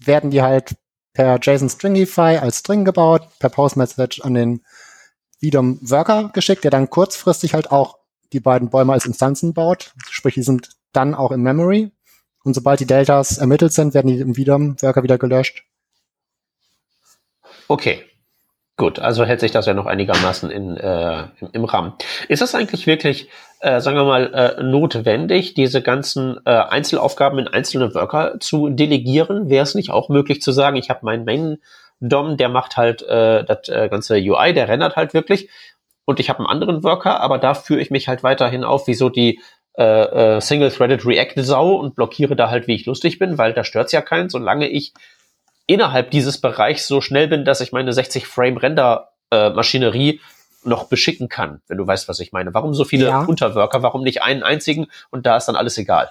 werden die halt per JSON Stringify als String gebaut, per Postmessage an den VDOM Worker geschickt, der dann kurzfristig halt auch die beiden Bäume als Instanzen baut. Sprich, die sind dann auch in Memory. Und sobald die Deltas ermittelt sind, werden die im VDOM Worker wieder gelöscht. Okay. Gut, also hält sich das ja noch einigermaßen in, äh, im, Rahmen. Ist es eigentlich wirklich, äh, sagen wir mal, äh, notwendig, diese ganzen äh, Einzelaufgaben in einzelne Worker zu delegieren? Wäre es nicht auch möglich zu sagen, ich habe meinen Main-DOM, der macht halt äh, das äh, ganze UI, der rendert halt wirklich und ich habe einen anderen Worker, aber da führe ich mich halt weiterhin auf, wie so die äh, äh, Single-Threaded React-Sau und blockiere da halt, wie ich lustig bin, weil da stört's ja keinen, solange ich innerhalb dieses Bereichs so schnell bin, dass ich meine 60 Frame Render äh, Maschinerie noch beschicken kann, wenn du weißt, was ich meine. Warum so viele Ja. Unterworker? Warum nicht einen einzigen und da ist dann alles egal?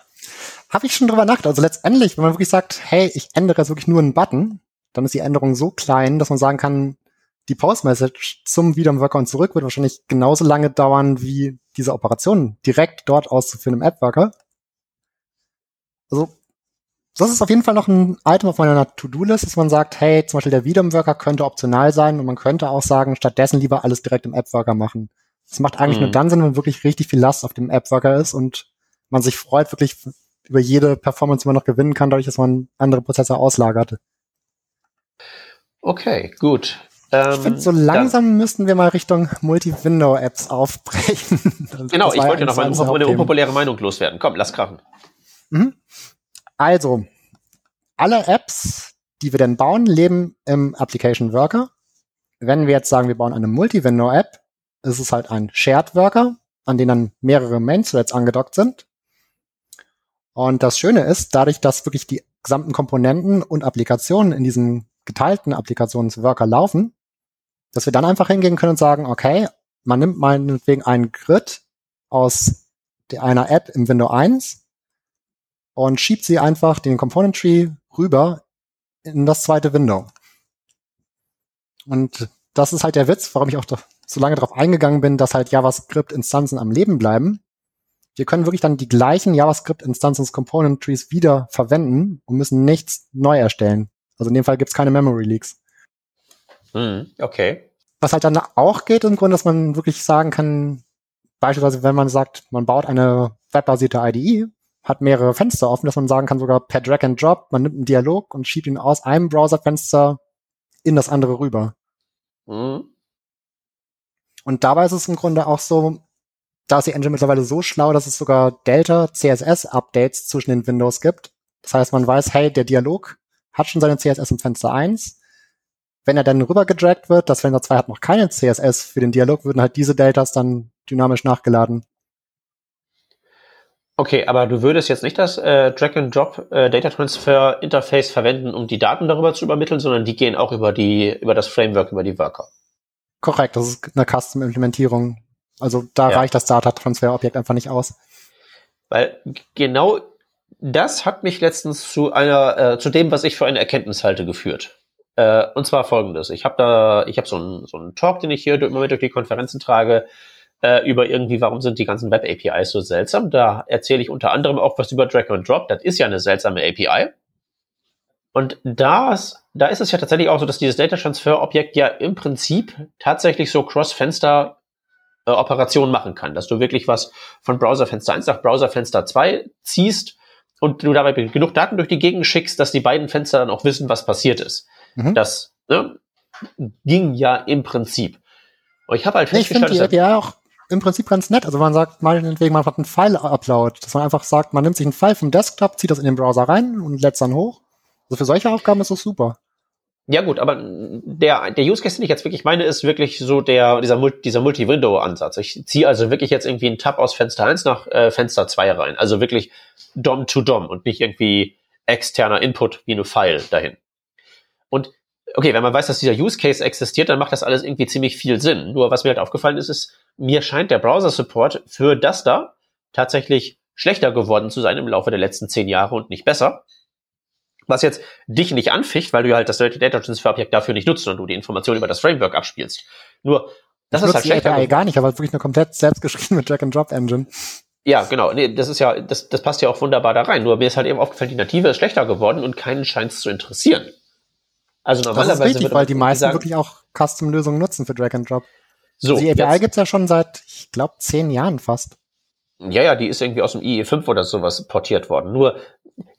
Habe ich schon drüber nachgedacht. Also letztendlich, wenn man wirklich sagt, hey, ich ändere jetzt wirklich nur einen Button, dann ist die Änderung so klein, dass man sagen kann, die Post-Message zum VDOM-Worker und zurück wird wahrscheinlich genauso lange dauern, wie diese Operation direkt dort auszuführen im App-Worker. Also, das ist auf jeden Fall noch ein Item auf meiner To-Do-List, dass man sagt, hey, zum Beispiel der VDOM-Worker könnte optional sein und man könnte auch sagen, stattdessen lieber alles direkt im App-Worker machen. Das macht eigentlich Mhm. nur dann Sinn, wenn wirklich richtig viel Last auf dem App-Worker ist und man sich freut, wirklich über jede Performance, die man noch gewinnen kann, dadurch, dass man andere Prozesse auslagert. Okay, gut. Ich Ähm, finde, so dann- langsam müssten wir mal Richtung Multi-Window-Apps aufbrechen. [LAUGHS] Genau, ich wollte noch mal eines eine, unpopuläre Meinung loswerden. Komm, lass krachen. Mhm. Also, alle Apps, die wir denn bauen, leben im Application Worker. Wenn wir jetzt sagen, wir bauen eine Multi-Window-App, ist es halt ein Shared Worker, an den dann mehrere Main-Threads angedockt sind. Und das Schöne ist, dadurch, dass wirklich die gesamten Komponenten und Applikationen in diesem geteilten Applikationsworker laufen, dass wir dann einfach hingehen können und sagen, okay, man nimmt meinetwegen einen Grid aus einer App im Window 1 und schiebt sie einfach den Component Tree rüber in das zweite Window. Und das ist halt der Witz, warum ich auch so lange darauf eingegangen bin, dass halt JavaScript-Instanzen am Leben bleiben. Wir können wirklich dann die gleichen JavaScript-Instanzen des Component Trees wieder verwenden und müssen nichts neu erstellen. Also in dem Fall gibt's keine Memory Leaks. Hm, okay. Was halt dann auch geht im Grunde, dass man wirklich sagen kann, beispielsweise wenn man sagt, man baut eine webbasierte IDE, hat mehrere Fenster offen, dass man sagen kann, sogar per Drag and Drop, man nimmt einen Dialog und schiebt ihn aus einem Browserfenster in das andere rüber. Hm. Und dabei ist es im Grunde auch so, da ist die Engine mittlerweile so schlau, dass es sogar Delta CSS Updates zwischen den Windows gibt. Das heißt, man weiß, hey, der Dialog hat schon seine CSS im Fenster 1. Wenn er dann rübergedragt wird, das Fenster 2 hat noch keine CSS für den Dialog, würden halt diese Deltas dann dynamisch nachgeladen. Okay, aber du würdest jetzt nicht das äh, Drag-and-Drop äh, Data Transfer Interface verwenden, um die Daten darüber zu übermitteln, sondern die gehen auch über die über das Framework, über die Worker. Korrekt, das ist eine Custom-Implementierung. Also da ja. reicht das Data Transfer Objekt einfach nicht aus. Weil genau das hat mich letztens zu einer äh, zu dem, was ich für eine Erkenntnis halte, geführt. Äh, und zwar folgendes: Ich habe da, ich habe so einen so einen Talk, den ich hier immer mit durch die Konferenzen trage äh, über irgendwie, warum sind die ganzen Web-APIs so seltsam. Da erzähle ich unter anderem auch was über Drag and Drop. Das ist ja eine seltsame API. Und das, da ist es ja tatsächlich auch so, dass dieses Data Transfer Objekt ja im Prinzip tatsächlich so Cross-Fenster äh, Operationen machen kann, dass du wirklich was von Browserfenster 1 nach Browserfenster 2 ziehst und du dabei genug Daten durch die Gegend schickst, dass die beiden Fenster dann auch wissen, was passiert ist. Mhm. Das ne, ging ja im Prinzip. Und ich habe halt festgestellt, ich finde die API auch im Prinzip ganz nett. Also man sagt meinetwegen, man hat einen File-Upload, dass man einfach sagt, man nimmt sich einen File vom Desktop, zieht das in den Browser rein und lädt es dann hoch. Also für solche Aufgaben ist das super. Ja gut, aber der, der Use Case, den ich jetzt wirklich meine, ist wirklich so der, dieser, dieser Multi-Window-Ansatz. Ich ziehe also wirklich jetzt irgendwie einen Tab aus Fenster 1 nach äh, Fenster 2 rein. Also wirklich DOM to DOM und nicht irgendwie externer Input wie eine File dahin. Und okay, wenn man weiß, dass dieser Use Case existiert, dann macht das alles irgendwie ziemlich viel Sinn. Nur was mir halt aufgefallen ist, ist, mir scheint der Browser-Support für das da tatsächlich schlechter geworden zu sein im Laufe der letzten zehn Jahre und nicht besser. Was jetzt dich nicht anficht, weil du halt das Data Transfer Objekt dafür nicht nutzt und du die Informationen über das Framework abspielst. Nur, das ich ist halt schlechter. API gar nicht, aber wirklich eine komplett selbstgeschriebene Drag-and-Drop-Engine. Ja, genau. Nee, das ist ja, das, das passt ja auch wunderbar da rein. Nur mir ist halt eben aufgefallen, die Native ist schlechter geworden und keinen scheint es zu interessieren. Also normalerweise. Das ist richtig, weil die meisten sagen, wirklich auch Custom-Lösungen nutzen für Drag and Drop. So, die API gibt's ja schon seit, ich glaube, zehn Jahren fast. Ja, ja, die ist irgendwie aus dem IE5 oder sowas portiert worden. Nur,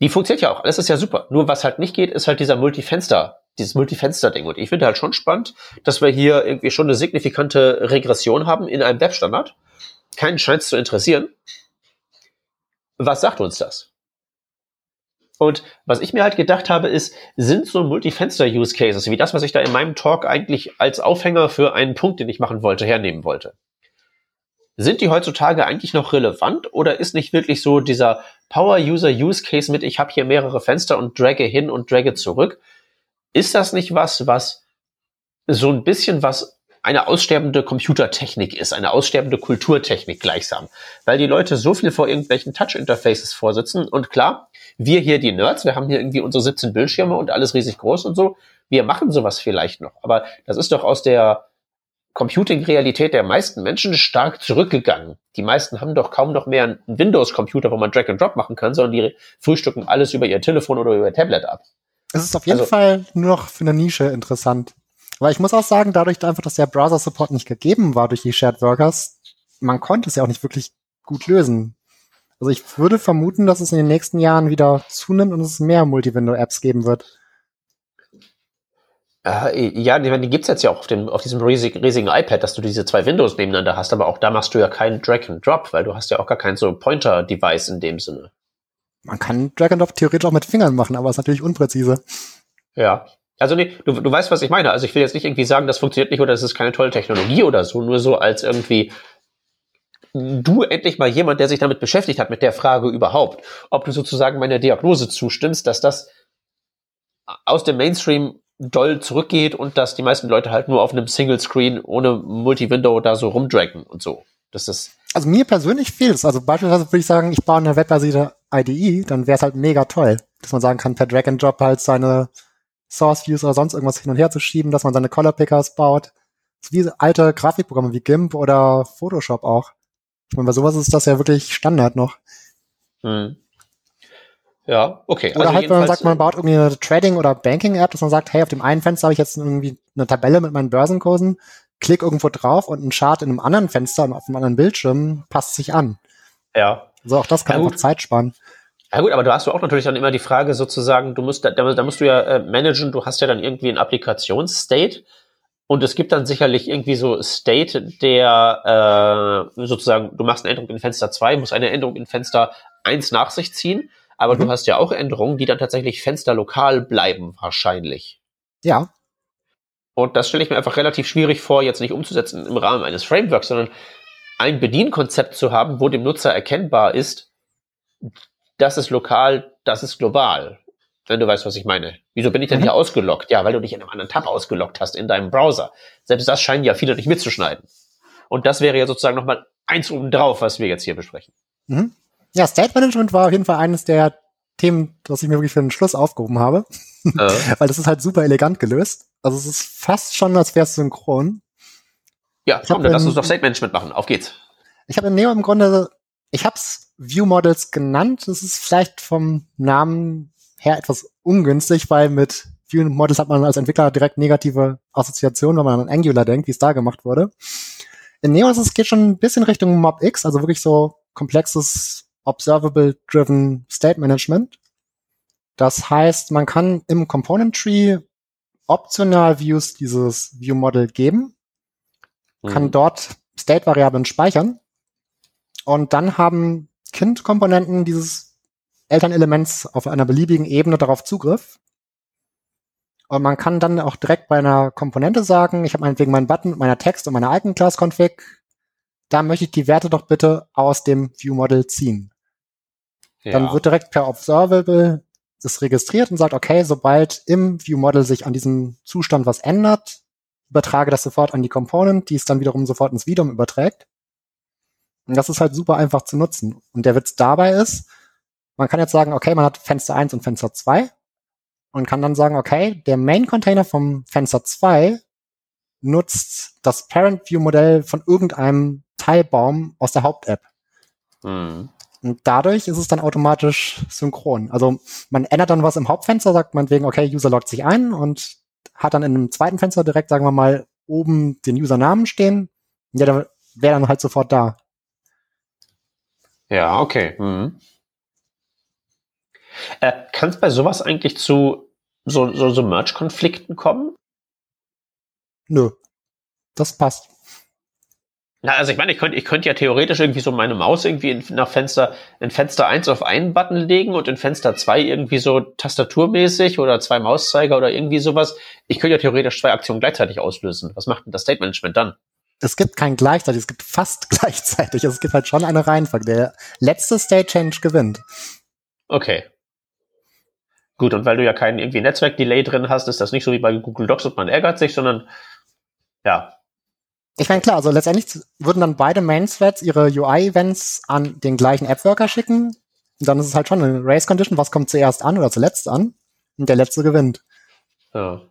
die funktioniert ja auch. Alles ist ja super. Nur was halt nicht geht, ist halt dieser Multifenster, dieses Multifenster-Ding. Und ich finde halt schon spannend, dass wir hier irgendwie schon eine signifikante Regression haben in einem Webstandard. Keinen scheint es zu interessieren. Was sagt uns das? Und was ich mir halt gedacht habe, ist, sind so Multifenster-Use-Cases, wie das, was ich da in meinem Talk eigentlich als Aufhänger für einen Punkt, den ich machen wollte, hernehmen wollte. Sind die heutzutage eigentlich noch relevant oder ist nicht wirklich so dieser Power-User-Use-Case mit, ich habe hier mehrere Fenster und dragge hin und dragge zurück? Ist das nicht was, was so ein bisschen was eine aussterbende Computertechnik ist, eine aussterbende Kulturtechnik gleichsam. Weil die Leute so viel vor irgendwelchen Touch-Interfaces vorsitzen und klar, wir hier die Nerds, wir haben hier irgendwie unsere 17 Bildschirme und alles riesig groß und so, wir machen sowas vielleicht noch. Aber das ist doch aus der Computing-Realität der meisten Menschen stark zurückgegangen. Die meisten haben doch kaum noch mehr einen Windows-Computer, wo man Drag and Drop machen kann, sondern die frühstücken alles über ihr Telefon oder über ihr Tablet ab. Es ist auf jeden also, Fall nur noch für eine Nische interessant. Aber ich muss auch sagen, dadurch einfach, dass der Browser-Support nicht gegeben war durch die Shared Workers, man konnte es ja auch nicht wirklich gut lösen. Also ich würde vermuten, dass es in den nächsten Jahren wieder zunimmt und es mehr Multi-Window-Apps geben wird. Äh, ja, die, die gibt's jetzt ja auch auf, dem, auf diesem riesigen, riesigen iPad, dass du diese zwei Windows nebeneinander hast, aber auch da machst du ja keinen Drag and Drop, weil du hast ja auch gar kein so Pointer-Device in dem Sinne. Man kann Drag and Drop theoretisch auch mit Fingern machen, aber ist natürlich unpräzise. Ja, also nee, du, du weißt, was ich meine. Also ich will jetzt nicht irgendwie sagen, das funktioniert nicht oder das ist keine tolle Technologie oder so, nur so als irgendwie du endlich mal jemand, der sich damit beschäftigt hat, mit der Frage überhaupt, ob du sozusagen meiner Diagnose zustimmst, dass das aus dem Mainstream doll zurückgeht und dass die meisten Leute halt nur auf einem Single Screen ohne Multi-Window da so rumdragen und so. Das ist also mir persönlich fehlt es. Also beispielsweise würde ich sagen, ich baue eine webbasierte IDE, dann wäre es halt mega toll, dass man sagen kann, per Drag and Drop halt seine Source Views oder sonst irgendwas hin und her zu schieben, dass man seine Color Pickers baut. So wie alte Grafikprogramme wie GIMP oder Photoshop auch. Ich meine, bei sowas ist das ja wirklich Standard noch. Hm. Ja, okay. Oder also halt, wenn man sagt, man baut irgendwie eine Trading- oder Banking-App, dass man sagt, hey, auf dem einen Fenster habe ich jetzt irgendwie eine Tabelle mit meinen Börsenkursen, klick irgendwo drauf und ein Chart in einem anderen Fenster und auf einem anderen Bildschirm passt sich an. Ja. Also auch das kann ja, einfach Zeit sparen. Ja gut, aber du hast du auch natürlich dann immer die Frage sozusagen, du musst, da, da musst du ja äh, managen, du hast ja dann irgendwie ein Applikationsstate und es gibt dann sicherlich irgendwie so State, der äh, sozusagen, du machst eine Änderung in Fenster 2, musst eine Änderung in Fenster 1 nach sich ziehen, Aber mhm. du hast ja auch Änderungen, die dann tatsächlich fensterlokal bleiben, wahrscheinlich. Ja. Und das stelle ich mir einfach relativ schwierig vor, jetzt nicht umzusetzen im Rahmen eines Frameworks, sondern ein Bedienkonzept zu haben, wo dem Nutzer erkennbar ist, das ist lokal, das ist global. Wenn du weißt, was ich meine. Wieso bin ich denn mhm. hier ausgelockt? Ja, weil du dich in einem anderen Tab ausgelockt hast in deinem Browser. Selbst das scheinen ja viele nicht mitzuschneiden. Und das wäre ja sozusagen nochmal eins oben drauf, was wir jetzt hier besprechen. Mhm. Ja, State Management war auf jeden Fall eines der Themen, was ich mir wirklich für den Schluss aufgehoben habe. Äh. [LAUGHS] weil das ist halt super elegant gelöst. Also es ist fast schon, als wäre es synchron. Ja, komm, dann lass uns doch State Management machen. Auf geht's. Ich habe in Neo im Grunde, ich habe es View Models genannt. Das ist vielleicht vom Namen her etwas ungünstig, weil mit View Models hat man als Entwickler direkt negative Assoziationen, wenn man an Angular denkt, wie es da gemacht wurde. In Neo ist es geht schon ein bisschen Richtung MobX, also wirklich so komplexes Observable-driven State Management. Das heißt, man kann im Component Tree optional Views dieses View Model geben, mhm. kann dort State-Variablen speichern und dann haben Kind-Komponenten dieses Elternelements auf einer beliebigen Ebene darauf Zugriff. Und man kann dann auch direkt bei einer Komponente sagen, ich habe meinetwegen meinen Button, meiner Text und meiner alten Class Config, da möchte ich die Werte doch bitte aus dem View Model ziehen. Ja. Dann wird direkt per Observable das registriert und sagt, okay, sobald im View Model sich an diesem Zustand was ändert, übertrage das sofort an die Component, die es dann wiederum sofort ins Vidum überträgt. Und das ist halt super einfach zu nutzen. Und der Witz dabei ist, man kann jetzt sagen, okay, man hat Fenster 1 und Fenster 2 und kann dann sagen, okay, der Main-Container vom Fenster 2 nutzt das Parent-View-Modell von irgendeinem Teilbaum aus der Haupt-App. Mhm. Und dadurch ist es dann automatisch synchron. Also man ändert dann was im Hauptfenster, sagt man wegen, okay, User loggt sich ein und hat dann in einem zweiten Fenster direkt, sagen wir mal, oben den Usernamen stehen. Ja, der wäre dann halt sofort da. Ja, okay. Mhm. Äh, Kann es bei sowas eigentlich zu so, so, so Merge-Konflikten kommen? Nö. Das passt. Na, also ich meine, ich könnte ich könnte ja theoretisch irgendwie so meine Maus irgendwie in, nach Fenster, in Fenster 1 auf einen Button legen und in Fenster 2 irgendwie so tastaturmäßig oder zwei Mauszeiger oder irgendwie sowas. Ich könnte ja theoretisch zwei Aktionen gleichzeitig auslösen. Was macht denn das State Management dann? Es gibt kein gleichzeitig, es gibt fast [LAUGHS] gleichzeitig. Also es gibt halt schon eine Reihenfolge. Der letzte State Change gewinnt. Okay. Gut, und weil du ja keinen irgendwie Netzwerk-Delay drin hast, ist das nicht so wie bei Google Docs und man ärgert sich, sondern ja, ich meine, klar, also letztendlich würden dann beide Main-Threads ihre UI-Events an den gleichen App-Worker schicken. Und dann ist es halt schon eine Race-Condition, was kommt zuerst an oder zuletzt an. Und der letzte gewinnt. Ja.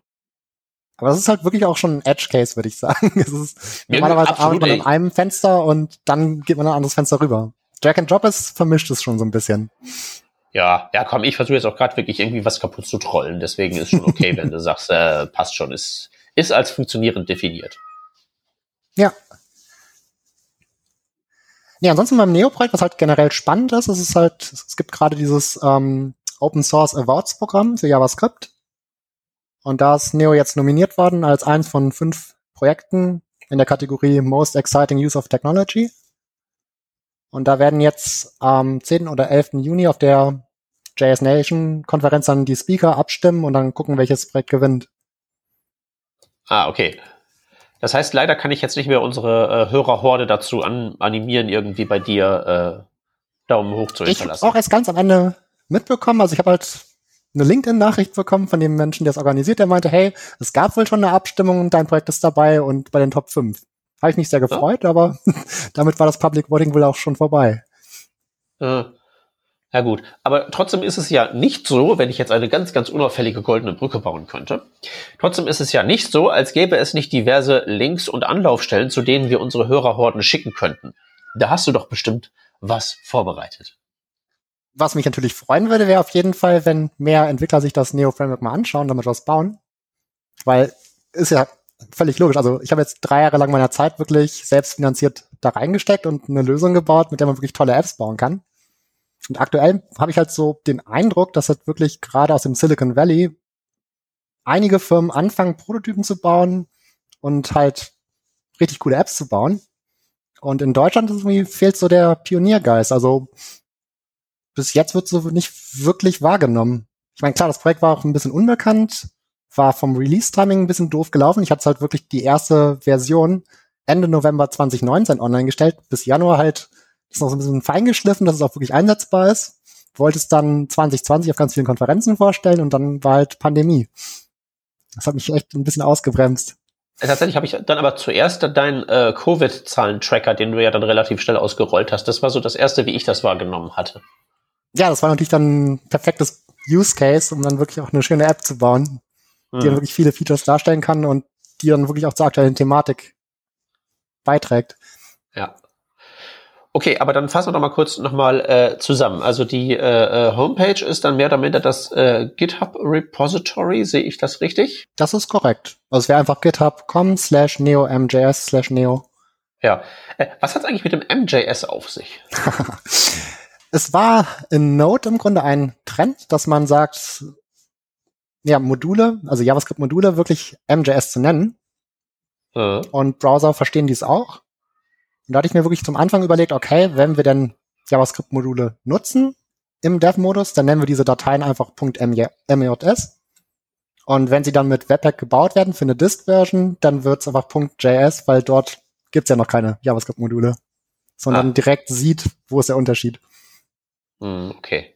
Aber das ist halt wirklich auch schon ein Edge-Case, würde ich sagen. [LAUGHS] Es ist, ja, normalerweise arbeitet man an einem Fenster und dann geht man an ein anderes Fenster rüber. Drag and Drop ist vermischt es schon so ein bisschen. Ja, ja, komm, ich versuche jetzt auch gerade wirklich irgendwie was kaputt zu trollen. Deswegen ist schon okay, wenn du [LAUGHS] sagst, äh, passt schon, ist, ist als funktionierend definiert. Ja. Nee, ansonsten beim Neo-Projekt, was halt generell spannend ist, ist es halt, es gibt gerade dieses ähm, Open Source Awards Programm für JavaScript. Und da ist Neo jetzt nominiert worden als eins von fünf Projekten in der Kategorie Most Exciting Use of Technology. Und da werden jetzt am 10. oder 11. Juni auf der JS Nation Konferenz dann die Speaker abstimmen und dann gucken, welches Projekt gewinnt. Ah, okay. Das heißt, leider kann ich jetzt nicht mehr unsere äh, Hörerhorde dazu an, animieren, irgendwie bei dir äh, Daumen hoch zu hinterlassen. Ich auch erst ganz am Ende mitbekommen. Also ich habe halt eine LinkedIn-Nachricht bekommen von dem Menschen, der es organisiert, der meinte, hey, es gab wohl schon eine Abstimmung und dein Projekt ist dabei und bei den Top 5. Habe ich mich sehr gefreut, ja. aber [LAUGHS] damit war das Public Voting wohl auch schon vorbei. Äh, ja gut, aber trotzdem ist es ja nicht so, wenn ich jetzt eine ganz, ganz unauffällige goldene Brücke bauen könnte. Trotzdem ist es ja nicht so, als gäbe es nicht diverse Links und Anlaufstellen, zu denen wir unsere Hörerhorden schicken könnten. Da hast du doch bestimmt was vorbereitet. Was mich natürlich freuen würde, wäre auf jeden Fall, wenn mehr Entwickler sich das Neo Framework mal anschauen, damit was bauen. Weil ist ja völlig logisch. Also ich habe jetzt drei Jahre lang meiner Zeit wirklich selbstfinanziert da reingesteckt und eine Lösung gebaut, mit der man wirklich tolle Apps bauen kann. Und aktuell habe ich halt so den Eindruck, dass halt wirklich gerade aus dem Silicon Valley einige Firmen anfangen, Prototypen zu bauen und halt richtig coole Apps zu bauen. Und in Deutschland irgendwie fehlt so der Pioniergeist. Also bis jetzt wird so nicht wirklich wahrgenommen. Ich meine, klar, das Projekt war auch ein bisschen unbekannt, war vom Release-Timing ein bisschen doof gelaufen. Ich hatte halt wirklich die erste Version Ende November 2019 online gestellt, bis Januar halt ist noch so ein bisschen feingeschliffen, dass es auch wirklich einsetzbar ist. Wollte es dann 2020 auf ganz vielen Konferenzen vorstellen und dann war halt Pandemie. Das hat mich echt ein bisschen ausgebremst. Äh, tatsächlich habe ich dann aber zuerst deinen äh, Covid-Zahlen-Tracker, den du ja dann relativ schnell ausgerollt hast. Das war so das erste, wie ich das wahrgenommen hatte. Ja, das war natürlich dann ein perfektes Use Case, um dann wirklich auch eine schöne App zu bauen, hm. die dann wirklich viele Features darstellen kann und die dann wirklich auch zur aktuellen Thematik beiträgt. Ja. Okay, aber dann fassen wir doch mal kurz nochmal äh, zusammen. Also die äh, äh, Homepage ist dann mehr oder minder das äh, GitHub Repository, sehe ich das richtig? Das ist korrekt. Also es wäre einfach github.com slash neo.mjs slash neo. Ja. Äh, was hat eigentlich mit dem MJS auf sich? [LAUGHS] es war in Node im Grunde ein Trend, dass man sagt, ja, Module, also JavaScript-Module wirklich MJS zu nennen. Äh. Und Browser verstehen dies auch. Und da hatte ich mir wirklich zum Anfang überlegt, okay, wenn wir denn JavaScript-Module nutzen im Dev-Modus, dann nennen wir diese Dateien einfach .mjs. Und wenn sie dann mit Webpack gebaut werden für eine Dist-Version, dann wird es einfach .js, weil dort gibt's ja noch keine JavaScript-Module, sondern ah. direkt sieht, wo ist der Unterschied. Hm, okay.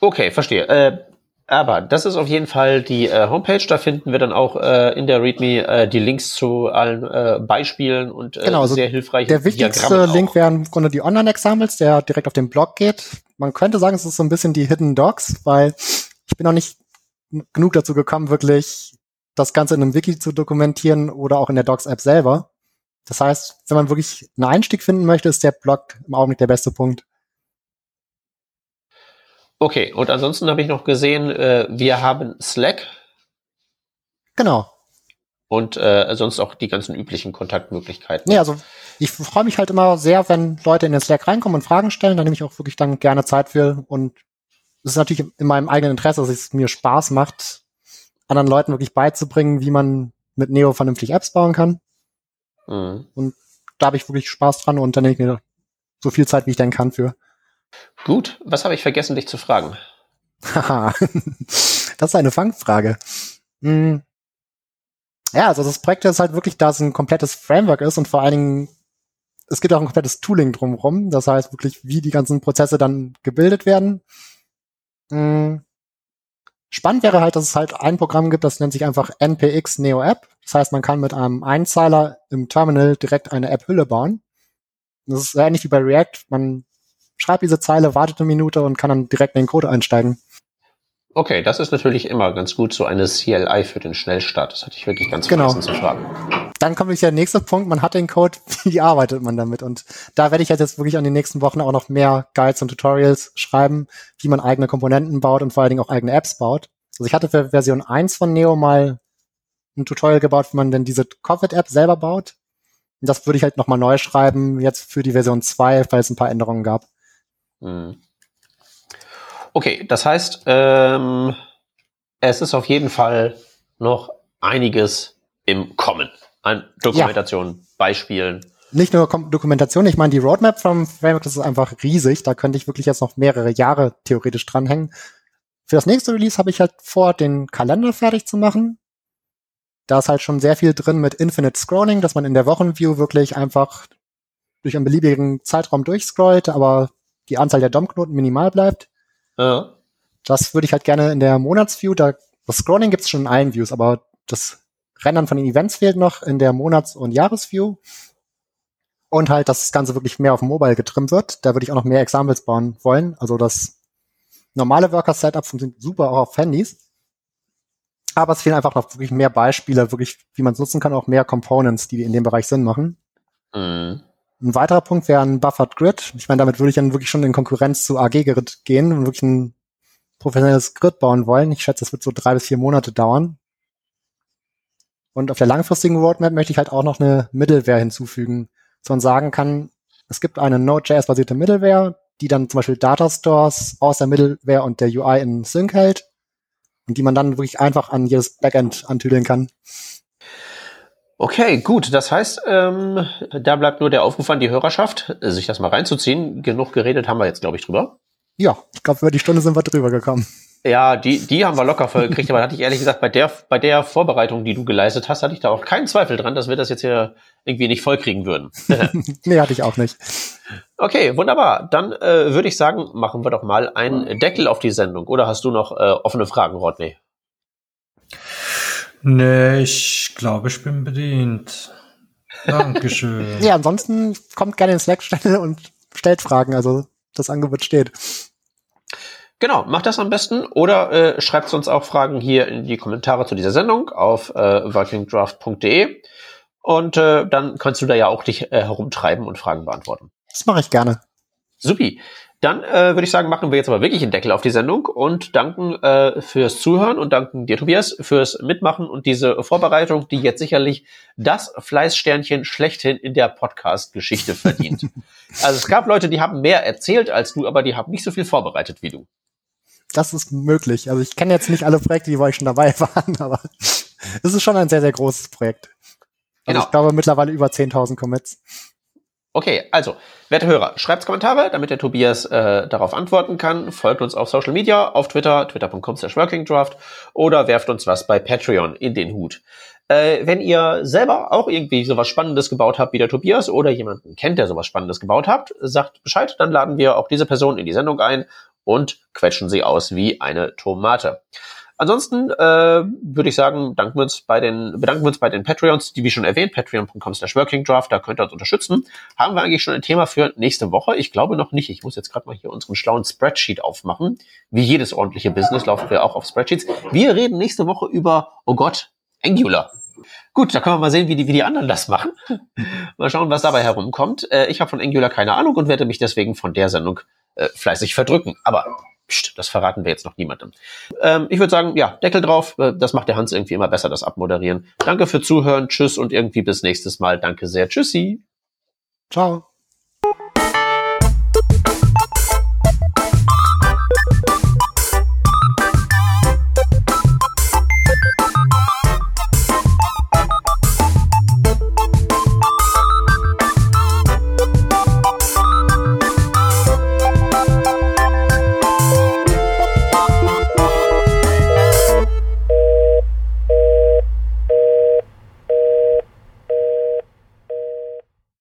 Okay, verstehe. Äh, aber das ist auf jeden Fall die äh, Homepage. Da finden wir dann auch äh, in der README äh, die Links zu allen äh, Beispielen und äh, genau, also sehr hilfreichen Der wichtigste Link wären im Grunde die Online-Examples, der direkt auf den Blog geht. Man könnte sagen, es ist so ein bisschen die Hidden Docs, weil ich bin noch nicht genug dazu gekommen, wirklich das Ganze in einem Wiki zu dokumentieren oder auch in der Docs-App selber. Das heißt, wenn man wirklich einen Einstieg finden möchte, ist der Blog im Augenblick der beste Punkt. Okay, und ansonsten habe ich noch gesehen, äh, wir haben Slack. Genau. Und äh, sonst auch die ganzen üblichen Kontaktmöglichkeiten. Ja, also ich freue mich halt immer sehr, wenn Leute in den Slack reinkommen und Fragen stellen. Da nehme ich auch wirklich dann gerne Zeit für. Und es ist natürlich in meinem eigenen Interesse, dass es mir Spaß macht, anderen Leuten wirklich beizubringen, wie man mit Neo vernünftig Apps bauen kann. Mhm. Und da habe ich wirklich Spaß dran und dann nehme ich mir so viel Zeit, wie ich denn kann für. Gut, was habe ich vergessen, dich zu fragen? Haha, [LAUGHS] das ist eine Fangfrage. Hm. Ja, also das Projekt ist halt wirklich, da es ein komplettes Framework ist und vor allen Dingen, es gibt auch ein komplettes Tooling drumherum. Das heißt wirklich, wie die ganzen Prozesse dann gebildet werden. Hm. Spannend wäre halt, dass es halt ein Programm gibt, das nennt sich einfach npx Neo App. Das heißt, man kann mit einem Einzeiler im Terminal direkt eine App-Hülle bauen. Das ist ähnlich wie bei React. Man schreibt diese Zeile, wartet eine Minute und kann dann direkt in den Code einsteigen. Okay, das ist natürlich immer ganz gut, so eine CLI für den Schnellstart. Das hatte ich wirklich ganz genau. vergessen zu fragen. Dann kommt der nächste Punkt, man hat den Code, [LAUGHS] wie arbeitet man damit? Und da werde ich jetzt wirklich an den nächsten Wochen auch noch mehr Guides und Tutorials schreiben, wie man eigene Komponenten baut und vor allen Dingen auch eigene Apps baut. Also ich hatte für Version 1 von Neo mal ein Tutorial gebaut, wie man denn diese Covid-App selber baut. Und das würde ich halt nochmal neu schreiben, jetzt für die Version 2, weil es ein paar Änderungen gab. Mhm. Okay, das heißt, ähm, es ist auf jeden Fall noch einiges im Kommen an Dokumentation, ja. Beispielen. Nicht nur Dokumentation, ich meine, die Roadmap vom Framework, das ist einfach riesig. Da könnte ich wirklich jetzt noch mehrere Jahre theoretisch dranhängen. Für das nächste Release habe ich halt vor, den Kalender fertig zu machen. Da ist halt schon sehr viel drin mit Infinite Scrolling, dass man in der Wochenview wirklich einfach durch einen beliebigen Zeitraum durchscrollt, aber die Anzahl der DOM-Knoten minimal bleibt. Ja. Das würde ich halt gerne in der Monatsview, da das Scrolling gibt es schon in allen Views, aber das Rendern von den Events fehlt noch in der Monats- und Jahresview. Und halt, dass das Ganze wirklich mehr auf Mobile getrimmt wird. Da würde ich auch noch mehr Examples bauen wollen. Also das normale Worker-Setup funktioniert super auch auf Handys. Aber es fehlen einfach noch wirklich mehr Beispiele, wirklich, wie man es nutzen kann, auch mehr Components, die in dem Bereich Sinn machen. Mhm. Ein weiterer Punkt wäre ein Buffered Grid. Ich meine, damit würde ich dann wirklich schon in Konkurrenz zu AG Grid gehen und wirklich ein professionelles Grid bauen wollen. Ich schätze, das wird so drei bis vier Monate dauern. Und auf der langfristigen Roadmap möchte ich halt auch noch eine Middleware hinzufügen, dass man sagen kann, es gibt eine Node.js-basierte Middleware, die dann zum Beispiel Data Stores aus der Middleware und der UI in Sync hält und die man dann wirklich einfach an jedes Backend antüdeln kann. Okay, gut. Das heißt, ähm, da bleibt nur der Aufruf an die Hörerschaft, sich das mal reinzuziehen. Genug geredet haben wir jetzt, glaube ich, drüber. Ja, ich glaube, über die Stunde sind wir drüber gekommen. Ja, die, die haben wir locker voll gekriegt, aber da hatte ich ehrlich gesagt, bei der, bei der Vorbereitung, die du geleistet hast, hatte ich da auch keinen Zweifel dran, dass wir das jetzt hier irgendwie nicht vollkriegen würden. [LAUGHS] nee, hatte ich auch nicht. Okay, wunderbar. Dann äh, würde ich sagen, machen wir doch mal einen Deckel auf die Sendung. Oder hast du noch äh, offene Fragen, Rodney? Nee, ich glaube, ich bin bedient. Dankeschön. [LAUGHS] ja, ansonsten kommt gerne in Slack-Stelle und stellt Fragen. Also das Angebot steht. Genau, macht das am besten oder äh, schreibt uns auch Fragen hier in die Kommentare zu dieser Sendung auf äh, workingdraft.de und äh, dann kannst du da ja auch dich äh, herumtreiben und Fragen beantworten. Das mache ich gerne. Supi. Dann äh, würde ich sagen, machen wir jetzt aber wirklich einen Deckel auf die Sendung und danken äh, fürs Zuhören und danken dir, Tobias, fürs Mitmachen und diese Vorbereitung, die jetzt sicherlich das Fleißsternchen schlechthin in der Podcast-Geschichte verdient. [LAUGHS] also es gab Leute, die haben mehr erzählt als du, aber die haben nicht so viel vorbereitet wie du das ist möglich. Also ich kenne jetzt nicht alle Projekte, die bei euch schon dabei [LAUGHS] waren, aber es ist schon ein sehr, sehr großes Projekt. Also genau. ich glaube mittlerweile über 10.000 Commits. Okay, also, werte Hörer, schreibt Kommentare, damit der Tobias äh, darauf antworten kann. Folgt uns auf Social Media, auf Twitter, twitter.com slash workingdraft oder werft uns was bei Patreon in den Hut. Äh, wenn ihr selber auch irgendwie sowas Spannendes gebaut habt wie der Tobias oder jemanden kennt, der sowas Spannendes gebaut habt, sagt Bescheid, dann laden wir auch diese Person in die Sendung ein und quetschen sie aus wie eine Tomate. Ansonsten äh, würde ich sagen, danken wir uns bei den, bedanken wir uns bei den Patreons, die wie schon erwähnt, patreon.com slash workingdraft, da könnt ihr uns unterstützen. Haben wir eigentlich schon ein Thema für nächste Woche? Ich glaube noch nicht. Ich muss jetzt gerade mal hier unseren schlauen Spreadsheet aufmachen. Wie jedes ordentliche Business laufen wir auch auf Spreadsheets. Wir reden nächste Woche über, oh Gott, Angular. Gut, da können wir mal sehen, wie die, wie die anderen das machen. [LAUGHS] mal schauen, was dabei herumkommt. Äh, ich habe von Angular keine Ahnung und werde mich deswegen von der Sendung äh, fleißig verdrücken. Aber pst, das verraten wir jetzt noch niemandem. Ähm, ich würde sagen, ja, Deckel drauf. Äh, das macht der Hans irgendwie immer besser, das Abmoderieren. Danke für Zuhören. Tschüss und irgendwie bis nächstes Mal. Danke sehr. Tschüssi. Ciao.